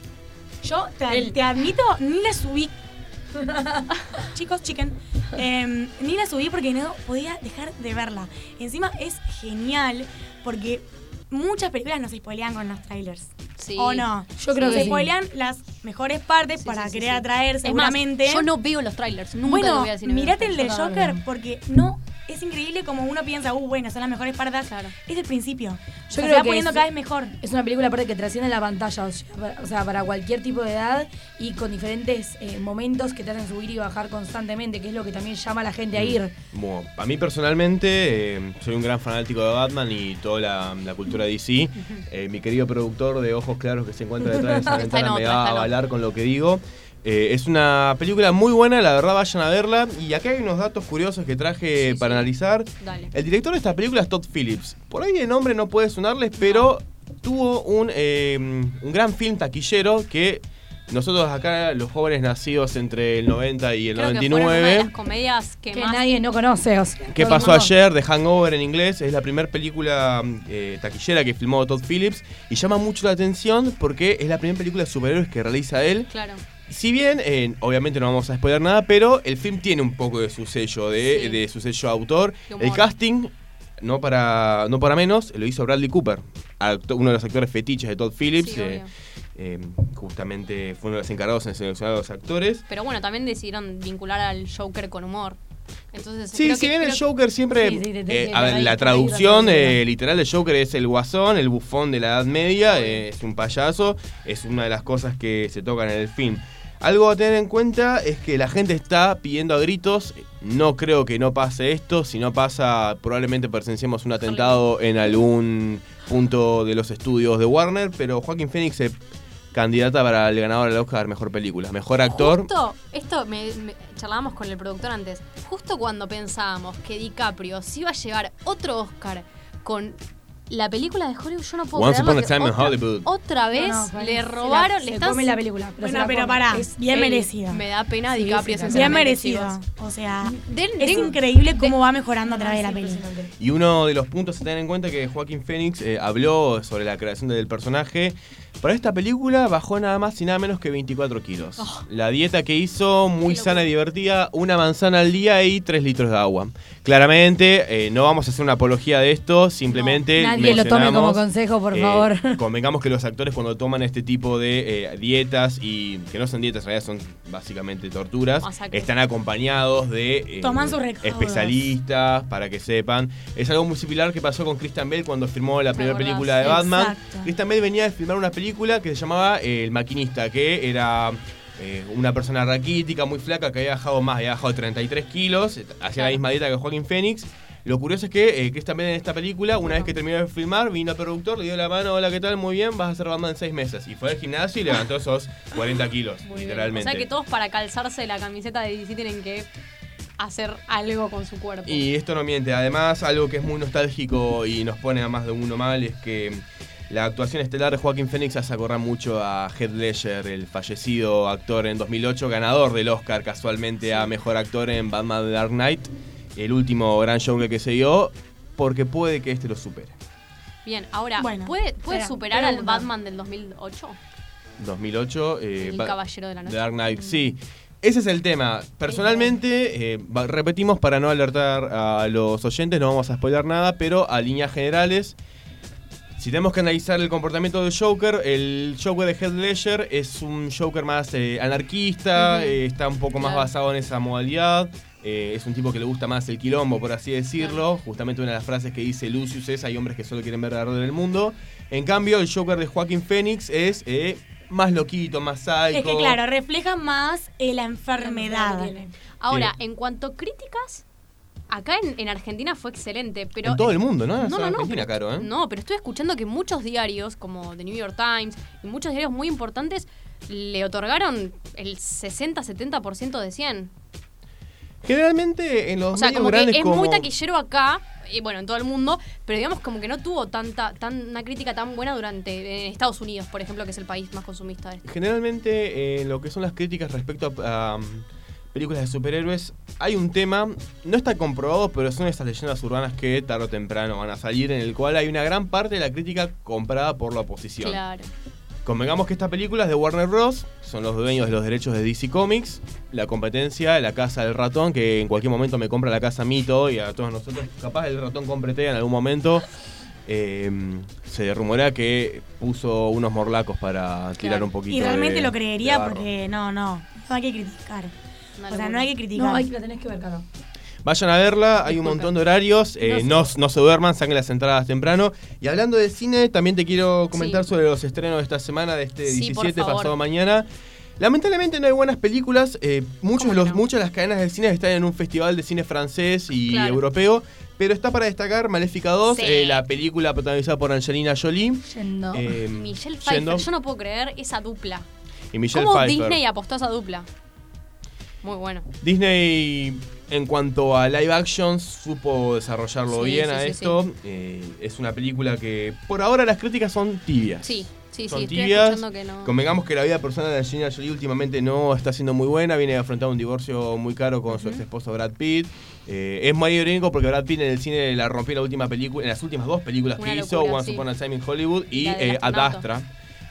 Yo te, te admito, ni la subí. Chicos, chicken. em, ni la subí porque no podía dejar de verla. Encima es genial porque muchas películas nos spoilean con los trailers.
Sí.
¿O no?
Yo creo
Se
que sí.
spoilean las mejores partes
Sí,
para
sí, sí,
querer
sí.
atraer
Es más,
seguramente.
yo no veo los trailers. Nunca
bueno,
lo voy a decir.
mirate el de Joker porque no es increíble como uno piensa, uh, bueno, son las mejores partes.
Claro.
Es el principio. Yo
Yo
se
creo
va
que
poniendo
es-
cada vez mejor.
Es una película aparte que trasciende la pantalla, o sea, para- o sea, para cualquier tipo de edad y con diferentes eh, momentos que te hacen subir y bajar constantemente, que es lo que también llama a la gente a ir.
Bueno, a mí personalmente eh, soy un gran fanático de Batman y toda la, la cultura DC. Eh, mi querido productor de Ojos Claros que se encuentra detrás de esa ventana me va a avalar con lo que digo. Eh, es una película muy buena, la verdad vayan a verla. Y acá hay unos datos curiosos que traje
Sí,
para
sí.
analizar.
Dale.
El director de esta película es Todd Phillips. Por ahí el nombre no puede sonarles, pero tuvo un, eh, un gran film taquillero que nosotros acá, los jóvenes nacidos entre el 90 y el
Creo que fueron una de
99...
las comedias que,
Que
más...
nadie no conoce. O sea,
¿Qué pasó ayer? The Hangover en inglés es la primera película eh, taquillera que filmó Todd Phillips y llama mucho la atención porque es la primera película de superhéroes que realiza él.
Claro.
Si bien, eh, obviamente no vamos a spoiler nada, pero el film tiene un poco de su sello, de,
Sí.
de su sello autor. El casting, no para, no para menos, lo hizo Bradley Cooper, acto- uno de los actores fetiches de Todd Phillips.
Sí,
eh, eh, justamente fue uno de los encargados en seleccionar a los actores.
Pero bueno, también decidieron vincular al Joker con humor. Entonces,
Sí, si bien el Joker siempre.
Sí, sí, te-
eh, a ver, la traducción eh, literal del Joker es el guasón, el bufón de la Edad Media, eh, es un payaso, es una de las cosas que se tocan en el film. Algo a tener en cuenta es que la gente está pidiendo a gritos. No creo que no pase esto. Si no pasa, probablemente presenciemos un atentado en algún punto de los estudios de Warner. Pero Joaquín Phoenix se candidata para el ganador del Oscar Mejor Película. Mejor actor.
Justo, esto me, me- charlábamos con el productor antes. Justo cuando pensábamos que DiCaprio se iba a llevar otro Oscar con la película de Hollywood, yo no puedo
Once
creerlo
Upon a
que
Time in
otra,
Hollywood.
Otra vez
No, no,
le
se
robaron,
la-
le
se
están
come la película. Pero
Bueno,
se la
pero pará,
Es
bien
él.
merecido.
Me da pena
Sí,
DiCaprio,
sí.
Bien merecido. O sea,
Den-
es
den-
increíble cómo va mejorando a través de la película.
Y uno de los puntos a tener en cuenta que Joaquín Phoenix eh, habló sobre la creación del personaje. Para esta película bajó nada más y nada menos que 24 kilos.
Oh.
La dieta que hizo, muy sana y divertida, una manzana al día y 3 litros de agua. Claramente, eh, no vamos a hacer una apología de esto, simplemente
Nadie lo tome como consejo, por
eh,
favor.
Convengamos que los actores cuando toman este tipo de eh, dietas, y que no son dietas, en realidad son básicamente torturas, están acompañados de
Toman sus
especialistas para que sepan. Es algo muy similar que pasó con Christian Bale cuando filmó la primera película de Batman.
Exacto.
Christian Bale venía de filmar una película que se llamaba eh, El Maquinista, que era eh, una persona raquítica, muy flaca, que había bajado más, había bajado 33 kilos, hacía la misma dieta que Joaquín Phoenix. Lo curioso es que eh, Chris también en esta película, una vez que terminó de filmar, vino al productor, le dio la mano, hola, ¿qué tal? Muy bien, vas a ser Batman en seis meses. Y fue al gimnasio y levantó esos 40 kilos,
Muy bien.
literalmente.
O sea que todos para calzarse la camiseta de DC tienen que hacer algo con su cuerpo.
Y esto no miente. Además, algo que es muy nostálgico y nos pone a más de uno mal es que la actuación estelar de Joaquín Phoenix hace acordar mucho a Heath Ledger, el fallecido actor en 2008, ganador del Oscar casualmente a Mejor Actor en Batman The Dark Knight, el último gran show que se dio, porque puede que este lo supere.
Bien, ahora,
Bueno,
¿puede, puede
espera,
superar al. Batman del 2008?
2008, eh,
El
Ba-
Caballero de la Noche.
The Dark Knight, sí. Ese es el tema. Personalmente, eh, va- repetimos para no alertar a los oyentes, no vamos a spoiler nada, pero a líneas generales, si tenemos que analizar el comportamiento del Joker, el Joker de Heath Ledger es un Joker más eh, anarquista, eh, está un poco más
Claro.
basado en esa modalidad. eh, es un tipo que le gusta más el quilombo, por así decirlo. Justamente una de las frases que dice Lucius es: hay hombres que solo quieren ver arder el mundo. En cambio, el Joker de Joaquín Phoenix es eh, más loquito, más psycho.
Es que claro, refleja más eh, la enfermedad.
Ahora, en cuanto a críticas, acá en, en Argentina fue excelente, pero...
en todo el mundo, ¿no?
No, no, no, pero-
caro, ¿eh?
No, pero estoy escuchando que muchos diarios, como The New York Times, y muchos diarios muy importantes, le otorgaron el 60-70% de 100.
Generalmente en los
O sea,
medios
como que
grandes
es
como...
muy taquillero acá, y bueno, en todo el mundo, pero digamos como que no tuvo tanta, tan, una crítica tan buena durante en Estados Unidos, por ejemplo, que es el país más consumista de esto.
Generalmente en lo que son las críticas respecto a, a, películas de superhéroes, hay un tema, no está comprobado, pero son estas leyendas urbanas que tarde o temprano van a salir, en el cual hay una gran parte de la crítica comprada por la oposición.
Claro.
Convengamos que esta película es de Warner Bros., son los dueños de los derechos de DC Comics, la competencia, la casa del ratón, que en cualquier momento me compra la casa Mito y a todos nosotros, capaz el ratón compre TEA en algún momento. Eh, se rumorea que puso unos morlacos para tirar un poquito
Y realmente
de-
lo creería porque no, no, no hay que criticar. O sea, no hay que criticar.
No, hay, la tenés que ver, Caro.
Vayan a verla, hay un montón de horarios, eh, no, no se duerman, saquen las entradas temprano. Y hablando de cine, también te quiero comentar sobre los estrenos de esta semana, de este
Sí, por
17
favor.
pasado mañana. Lamentablemente no hay buenas películas, eh, muchos de los, muchas de las cadenas de cine están en un festival de cine francés y
Claro.
europeo, pero está para destacar Maléfica 2,
Sí.
eh, la película protagonizada por Angelina Jolie
Yendo.
eh,
Michelle Pfeiffer,
yendo-
yo no puedo creer esa dupla.
y Michelle
¿Cómo
Pfeiffer.
Disney apostó a esa dupla? Muy bueno.
Disney, en cuanto a live action, supo desarrollarlo
Sí,
bien
sí,
a
sí,
esto. Eh, es una película que por ahora las críticas son tibias.
Sí, sí,
son
sí, estoy
tibias.
que no.
Convengamos que la vida personal de Angelina Jolie últimamente no está siendo muy buena. Viene a afrontar un divorcio muy caro con su ex esposo Brad Pitt. Eh, es muy irónico porque Brad Pitt en el cine la rompió en la última película, en las últimas dos películas
Una
que hizo, Once
sí.
Upon a Time in Hollywood y eh, Ad. Astra.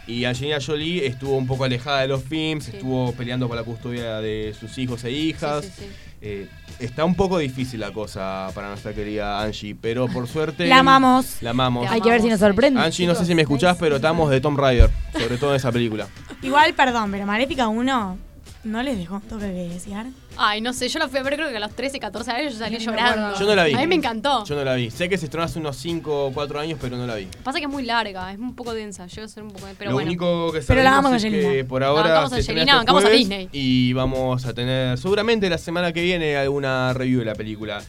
Y Angelina Jolie estuvo un poco alejada de los films, estuvo peleando por la custodia de sus hijos e hijas.
Sí, sí, sí.
Eh, está un poco difícil la cosa para nuestra querida Angie, pero por suerte.
La amamos.
La amamos.
Hay que ver si nos sorprende.
Angie, no sé si me escuchás, pero estamos de Tom Raider, sobre todo en esa película.
Igual, perdón, pero Maléfica 1 no les dejó un toque desear.
Ay, no sé, yo la fui a ver creo que a los 13, 14 años yo salí
No
llorando.
Yo no la vi.
A mí me encantó.
Yo no la vi. Sé que se estrenó hace unos 5 o 4 años, pero no la vi.
Pasa que es muy larga, es un poco densa. Llega a ser un poco. Pero
Lo
bueno.
único que
Pero la vamos
es
a
que por ahora
bancamos a
se estrena
Angelina,
este
a Disney.
y vamos a tener seguramente la semana que viene alguna review de la película.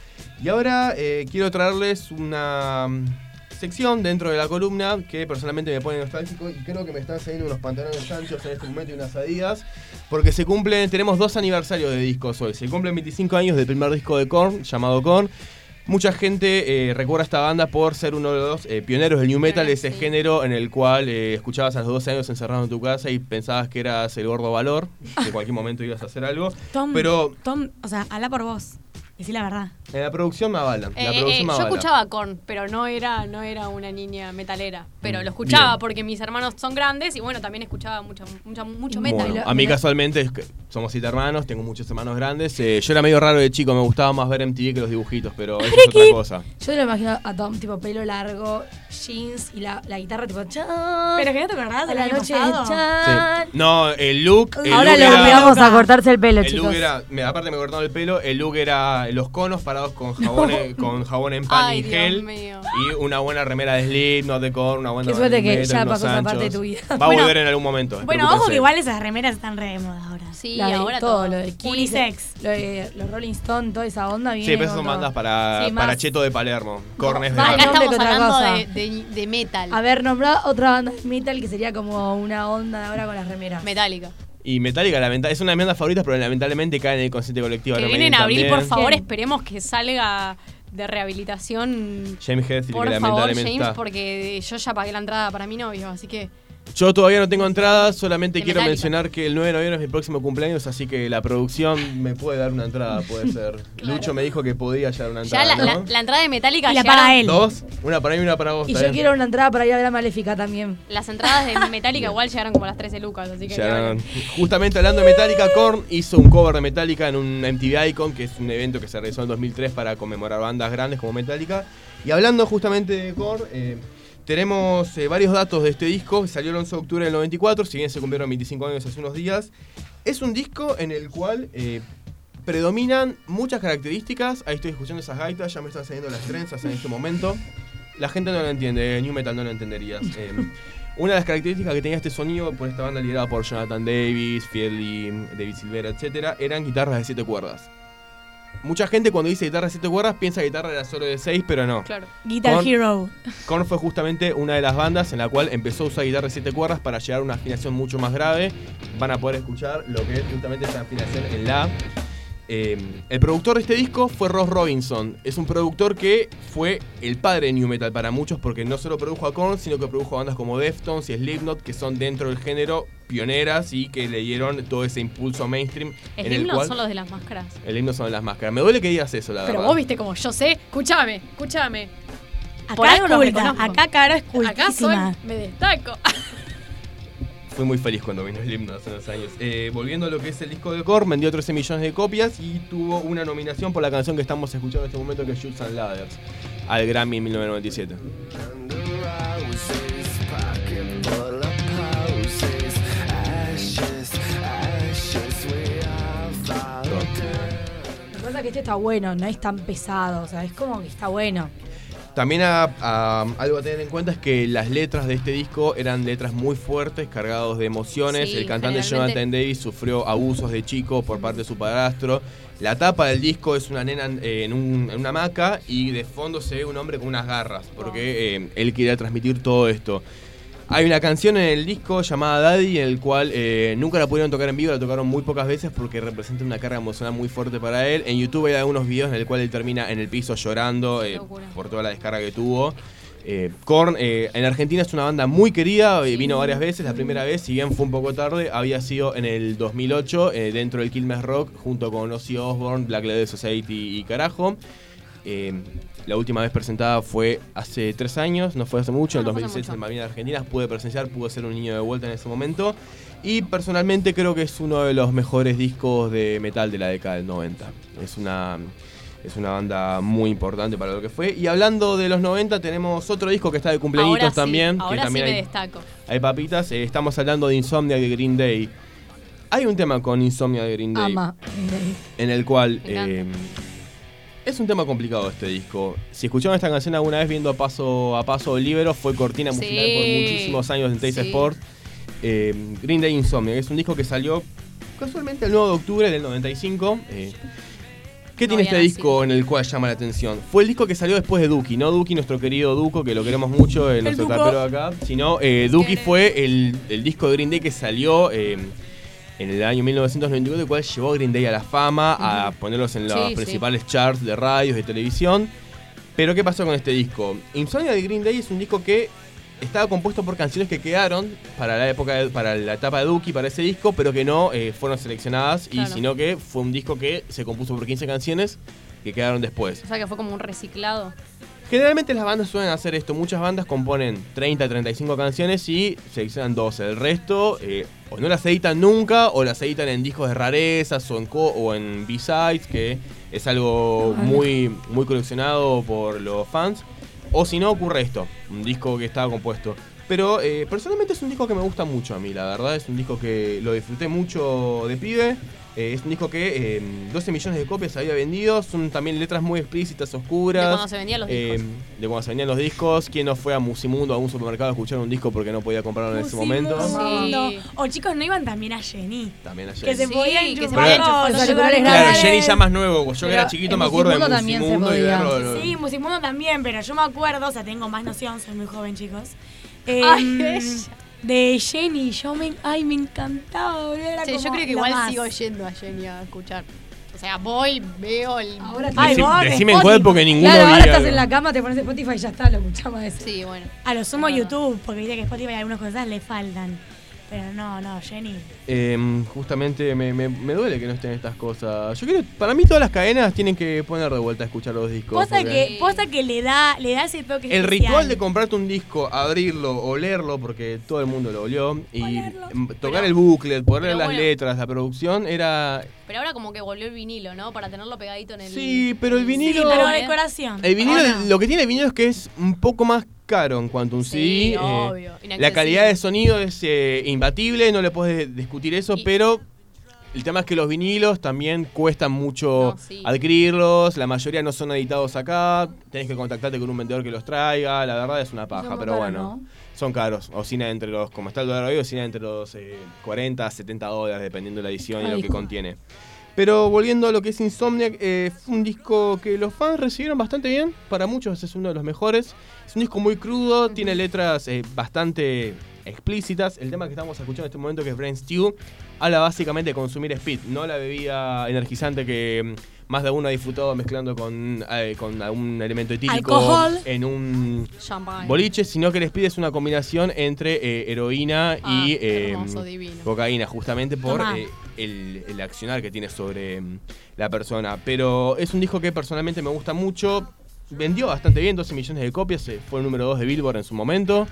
Y ahora eh, quiero traerles una sección dentro de la columna que personalmente me pone nostálgico y creo que me están saliendo unos pantalones anchos en este momento y unas adidas porque se cumplen, tenemos dos aniversarios de discos hoy. Se cumplen 25 años del primer disco de Korn llamado Korn. Mucha gente eh, recuerda a esta banda por ser uno de los eh, pioneros del new metal, ese género en el cual eh, escuchabas a los 12 años encerrado en tu casa y pensabas que eras el gordo valor, que en cualquier momento ibas a hacer algo.
Tom,
Pero
Tom, o sea, habla por vos. Decí la verdad.
en la producción me avalan.
Eh,
la
eh,
me
yo escuchaba Korn, pero no era, no era una niña metalera. Pero lo escuchaba
Mm, Bien.
porque mis hermanos son grandes y bueno, también escuchaba mucho, mucho, mucho metal.
Bueno, a mí casualmente es que somos siete hermanos, tengo muchos hermanos grandes. eh, yo era medio raro de chico, me gustaba más ver MTV que los dibujitos, pero eso es otra cosa.
Yo te lo imagino a Tom, tipo pelo largo, jeans y la, la guitarra tipo chan.
Pero que no te acordás
a
del
la noche chan.
No, el look. el
Ahora
look
lo
era-
obligamos a cortarse el pelo,
El
chicos.
look era, me- aparte me cortaron el pelo, el look era una, los conos parados con jabón, en- con jabón en pan
Ay,
y
Dios
gel.
mío.
Y una buena remera de Slipknot de Korn, una buena
Qué suerte que ya pasó esa parte de
anchos.
tu vida.
Va a
Bueno,
volver en algún momento.
Bueno, ojo que igual esas remeras están re de moda ahora.
Sí,
La de
ahora
todo,
todo.
lo de Kiss,
Unisex.
lo de los Rolling Stones, toda esa onda viene.
Sí, pero esas son bandas para,
Sí,
para Cheto de Palermo. Korn es de
Acá estamos
otra
hablando
cosa.
de, de, de metal.
A ver, nombrá otra banda de metal que sería como una onda de ahora con las remeras.
Metallica.
Y Metallica lamenta- es una de mis bandas favoritas, pero lamentablemente cae en el consciente colectivo.
Que
Iron
viene en
Maiden
abril, por favor, esperemos que salga de rehabilitación.
James Hetfield,
Por
que
favor, James,
está.
porque yo ya pagué la entrada para mi novio, así que
Yo todavía no tengo entradas, solamente quiero mencionar que el 9 de noviembre es mi próximo cumpleaños, así que la producción me puede dar una entrada, puede ser. Lucho me dijo que podía llevar una
ya
entrada.
la,
¿no?
la- la entrada de Metallica
Y la paga él.
Dos, una para mí y una para vos.
Y yo quiero una entrada para ir a ver a Maléfica también.
Las entradas de Metallica igual llegaron como a las 13 lucas, así que
Llegaron. Justamente hablando de Metallica, Korn hizo un cover de Metallica en un MTV Icon, que es un evento que se realizó en 2003 para conmemorar bandas grandes como Metallica. Y hablando justamente de Korn, eh, tenemos eh, varios datos de este disco, que salió el 11 de octubre del 94, si bien se cumplieron 25 años hace unos días. Es un disco en el cual eh, predominan muchas características. Ahí estoy escuchando esas gaitas, ya me están saliendo las trenzas en este momento. La gente no lo entiende, New Metal no lo entenderías. Eh, una de las características que tenía este sonido por esta banda liderada por Jonathan Davis, Fiedley, David Silvera, etc., eran guitarras de 7 cuerdas. Mucha gente cuando dice guitarra de 7 cuerdas piensa que guitarra era solo de 6, pero no.
Claro.
Guitar
Korn-
Hero.
Korn fue justamente una de las bandas en la cual empezó a usar guitarra de 7 cuerdas para llegar a una afinación mucho más grave. Van a poder escuchar lo que es justamente esa afinación en la. Eh, el productor de este disco fue Ross Robinson. Es un productor que fue el padre de New Metal para muchos porque no solo produjo a Korn, sino que produjo a bandas como Deftones y Slipknot, que son dentro del género pioneras y que le dieron todo ese impulso mainstream.
El
en el
himno
cual,
son los de las máscaras.
El himno son las máscaras. Me duele que digas eso, la
Pero
verdad.
vos viste como yo sé. Escúchame, escúchame.
Acá es culta, acá Caro es
Acá soy, me destaco.
Fui muy feliz cuando vino el himno hace unos años. Eh, volviendo a lo que es el disco de Korn, vendió 13 millones de copias y tuvo una nominación por la canción que estamos escuchando en este momento, que es Shoots and Ladders, al Grammy en 1997.
Que este está bueno, no es tan pesado, o sea, es como que está bueno.
También a- a- algo a tener en cuenta es que las letras de este disco eran letras muy fuertes, cargados de emociones.
Sí,
el cantante
generalmente-
Jonathan Davis sufrió abusos de chico por parte de su padrastro. La tapa del disco es una nena eh, en, un- en una hamaca y de fondo se ve un hombre con unas garras, porque eh, él quería transmitir todo esto. Hay una canción en el disco llamada Daddy, en el cual eh, nunca la pudieron tocar en vivo, la tocaron muy pocas veces porque representa una carga emocional muy fuerte para él. En YouTube hay algunos videos en el cual él termina en el piso llorando eh, por toda la descarga que tuvo. Eh, Korn eh, en Argentina es una banda muy querida, eh, vino varias veces. La primera vez, si bien fue un poco tarde, había sido en el 2008 eh, dentro del Quilmes Rock junto con Ozzy Osbourne, Black Label Society y Carajo. La última vez presentada fue hace tres años, no fue hace mucho, en el
No, no fue
2016
hace
en Malvinas Argentinas. Pude presenciar, pude ser un niño de vuelta en ese momento. Y personalmente creo que es uno de los mejores discos de metal de la década del 90. Es una, es una banda muy importante para lo que fue. Y hablando de los 90, tenemos otro disco que está de cumpleañitos
Ahora sí,
también.
ahora
que también
sí me
hay,
destaco.
hay papitas. Eh, estamos hablando de Insomnia de Green Day. Hay un tema con Insomnia de Green Day
Ama.
en el cual eh, es un tema complicado este disco. Si escucharon esta canción alguna vez viendo a Paso a Paso Libero, fue cortina
Sí.
musical por muchísimos años en Taste
Sí.
Sport. Eh, Green Day Insomnia, que es un disco que salió casualmente el 9 de octubre del 95. Eh, ¿Qué
No
tiene este disco en el cual llama la atención? Fue el disco que salió después de Duki, no Duki, nuestro querido Duco, que lo queremos mucho, eh, nuestro tapero acá, sino eh, Duki fue el, el disco de Green Day que salió eh, en el año 1994, el cual llevó a Green Day a la fama, a ponerlos en los
Sí, sí.
principales charts de radios, de televisión. Pero ¿qué pasó con este disco? Insomnia de Green Day es un disco que estaba compuesto por canciones que quedaron para la época de- para la etapa de Duki, para ese disco, pero que no eh, fueron seleccionadas, y sino que fue un disco que se compuso por 15 canciones que quedaron después.
O sea que fue como un reciclado.
Generalmente las bandas suelen hacer esto. Muchas bandas componen 30, 35 canciones y seleccionan 12. El resto eh, o no las editan nunca o las editan en discos de rarezas o en, co- o en B-sides, que es algo muy, muy coleccionado por los fans. O si no, ocurre esto, un disco que estaba compuesto. Pero eh, personalmente es un disco que me gusta mucho a mí, la verdad. Es un disco que lo disfruté mucho de pibe. Eh, es un disco que eh, 12 millones de copias había vendido. Son también letras muy explícitas, oscuras.
De cuando se vendían los
Eh,
discos.
de cuando se vendían los discos. ¿Quién no fue a Musimundo, a un supermercado a escuchar un disco porque no podía comprarlo en ese momento?
Musimundo. O chicos, ¿no iban también a Jenny?
También ayer.
Que se
Sí,
podían
que se podían
Claro,
grandes.
Jenny ya más nuevo. Yo que era chiquito me acuerdo de
Musimundo
y
podía.
verlo. lo-
Sí, Musimundo también, pero yo me acuerdo, o sea, tengo más noción, soy muy joven, chicos.
Ay,
Em,
ella.
De Jenny, yo me, ay, me encantaba, boludo, era
Sí, yo creo que igual
más.
sigo yendo a Jenny a escuchar. O sea, voy, veo el. Ahora
Ay, vos,
decime
Spotify.
en cuál porque ninguno
Claro, ahora estás
algo.
en la cama, te pones Spotify y ya está, lo escuchamos ese.
Sí, bueno.
A lo sumo YouTube, porque viste que Spotify algunas cosas le faltan. Pero no, no, Jenny.
Em, justamente me, me- me duele que no estén estas cosas. Yo creo, para mí todas las cadenas tienen que poner de vuelta a escuchar los discos.
Posta
porque
que, posta que le da, le da ese toque
El
especial.
ritual de comprarte un disco, abrirlo, olerlo, porque todo el mundo lo olió, y em, tocar el bucle, poner
pero
las
bueno.
letras, la producción, era...
Pero ahora como que volvió el vinilo, ¿no? Para tenerlo pegadito en el.
Sí, pero el vinilo...
Sí, pero decoración.
El vinilo, lo que tiene el vinilo es que es un poco más caro en cuanto a un
Sí,
CD. eh,
obvio,
la calidad de sonido es eh, imbatible, no le puedes discutir eso,
Y-
pero el tema es que los vinilos también cuestan mucho
No, sí.
adquirirlos, la mayoría no son editados acá, tenés que contactarte con un vendedor que los traiga, la verdad es una paja, pero
caros,
bueno.
¿no?
Son caros, oscila entre los, como está el dólar hoy, oscila entre los eh, 40, 70 dólares, dependiendo de la edición y lo que contiene. Pero volviendo a lo que es Insomniac, eh, fue un disco que los fans recibieron bastante bien. Para muchos es uno de los mejores. Es un disco muy crudo, tiene letras eh, bastante explícitas. El tema que estamos escuchando en este momento, que es Brain Stew, habla básicamente de consumir speed, no la bebida energizante que mm, más de uno ha disfrutado mezclando con, eh, con algún elemento etílico
Alcohol.
en un
Champagne.
boliche, sino que el speed es una combinación entre eh, heroína
Ah,
y
hermoso, divino.
cocaína, justamente por el, accionar que tiene sobre mm, la persona. Pero es un disco que personalmente me gusta mucho. Vendió bastante bien, 12 millones de copias, eh, fue el número 2 de Billboard en su momento.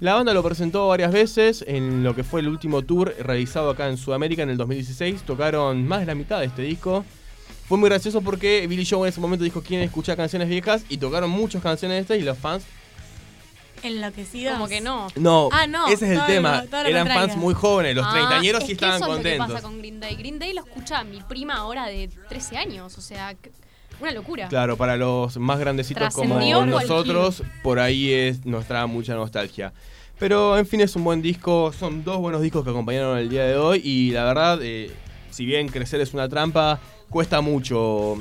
La banda lo presentó varias veces en lo que fue el último tour realizado acá en Sudamérica en el 2016. Tocaron más de la mitad de este disco. Fue muy gracioso porque Billy Joe en ese momento dijo quieren escuchar canciones viejas y tocaron muchas canciones de estas y los fans
Enloquecidos.
Como que no.
no,
Ah, no,
ese es el tema.
lo- todo lo
Eran
contrario.
fans muy jóvenes, los
Ah,
treintañeros
es
sí
que
estaban
eso es lo que
contentos.
pasa con Green Day. Green Day lo escucha mi prima ahora de 13 años. O sea, una locura.
Claro, para los más grandecitos como nosotros, por ahí es, nos trae mucha nostalgia. Pero en fin, es un buen disco, son dos buenos discos que acompañaron el día de hoy y la verdad, eh, si bien crecer es una trampa, cuesta mucho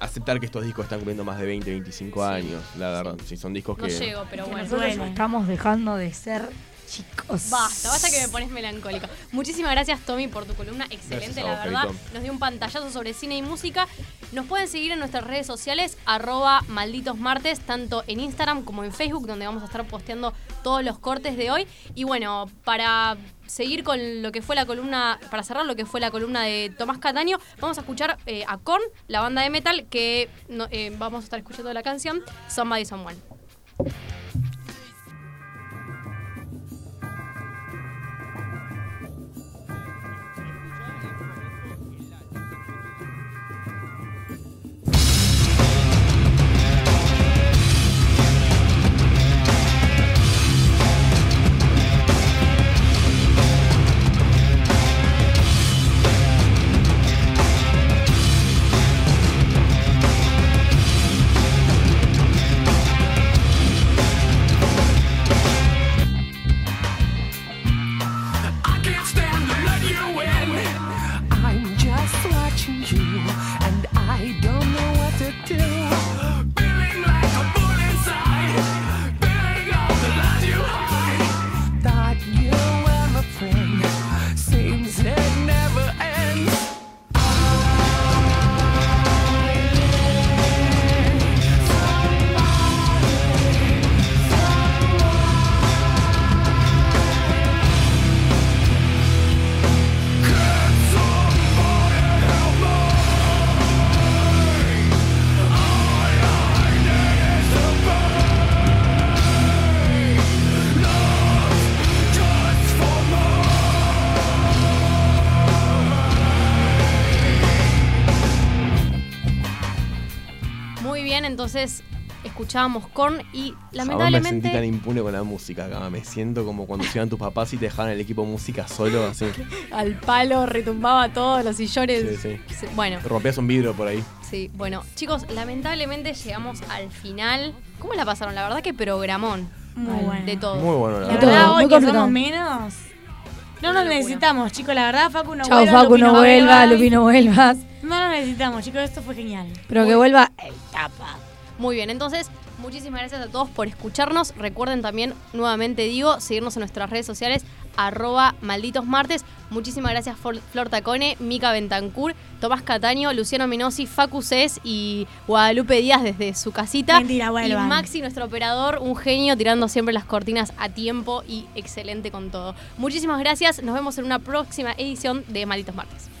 aceptar que estos discos están cumpliendo más de 20, 25 años, la verdad. Si son discos
No
que...
llego, pero
Que
bueno.
nosotros estamos dejando de ser chicos.
Basta, basta que me pones melancólica. Muchísimas gracias, Tommy, por tu columna. Excelente, la verdad.
Carito.
Nos dio un pantallazo sobre cine y música. Nos pueden seguir en nuestras redes sociales, arroba malditos martes, tanto en Instagram como en Facebook, donde vamos a estar posteando todos los cortes de hoy. Y bueno, para seguir con lo que fue la columna, para cerrar lo que fue la columna de Tomás Cataño, vamos a escuchar eh, a Korn, la banda de metal, que no- eh, vamos a estar escuchando la canción Somebody Someone. Entonces escuchábamos Korn y
Jamás me sentí
lamentablemente...
tan impune con la música, acá. Me siento como cuando se iban tus papás y te dejaban el equipo música solo, así.
Al palo retumbaba todos los sillones.
Sí, sí.
Bueno,
Rompías un vidrio por ahí.
sí, bueno. Chicos, lamentablemente llegamos al final. ¿Cómo la pasaron? La verdad que programón.
Muy bueno.
De todo.
Muy bueno, la
La
verdad.
verdad, hoy que somos menos. No nos necesitamos, chicos. La verdad, Facu no
Chao,
vuelva.
Facu,
Lupi
no vuelva, Lupi, no vuelvas.
No nos necesitamos, chicos. Esto fue genial.
Pero que vuelva el
tapa. Muy bien, entonces, muchísimas gracias a todos por escucharnos. Recuerden también, nuevamente digo, seguirnos en nuestras redes sociales, arroba malditos martes. Muchísimas gracias Flor, Tacone, Mica Bentancur, Tomás Cataño, Luciano Minosi, Facu Cés y Guadalupe Díaz desde su casita.
Mentira,
y. Maxi, nuestro operador, un genio, tirando siempre las cortinas a tiempo y excelente con todo. Muchísimas gracias, nos vemos en una próxima edición de Malditos Martes.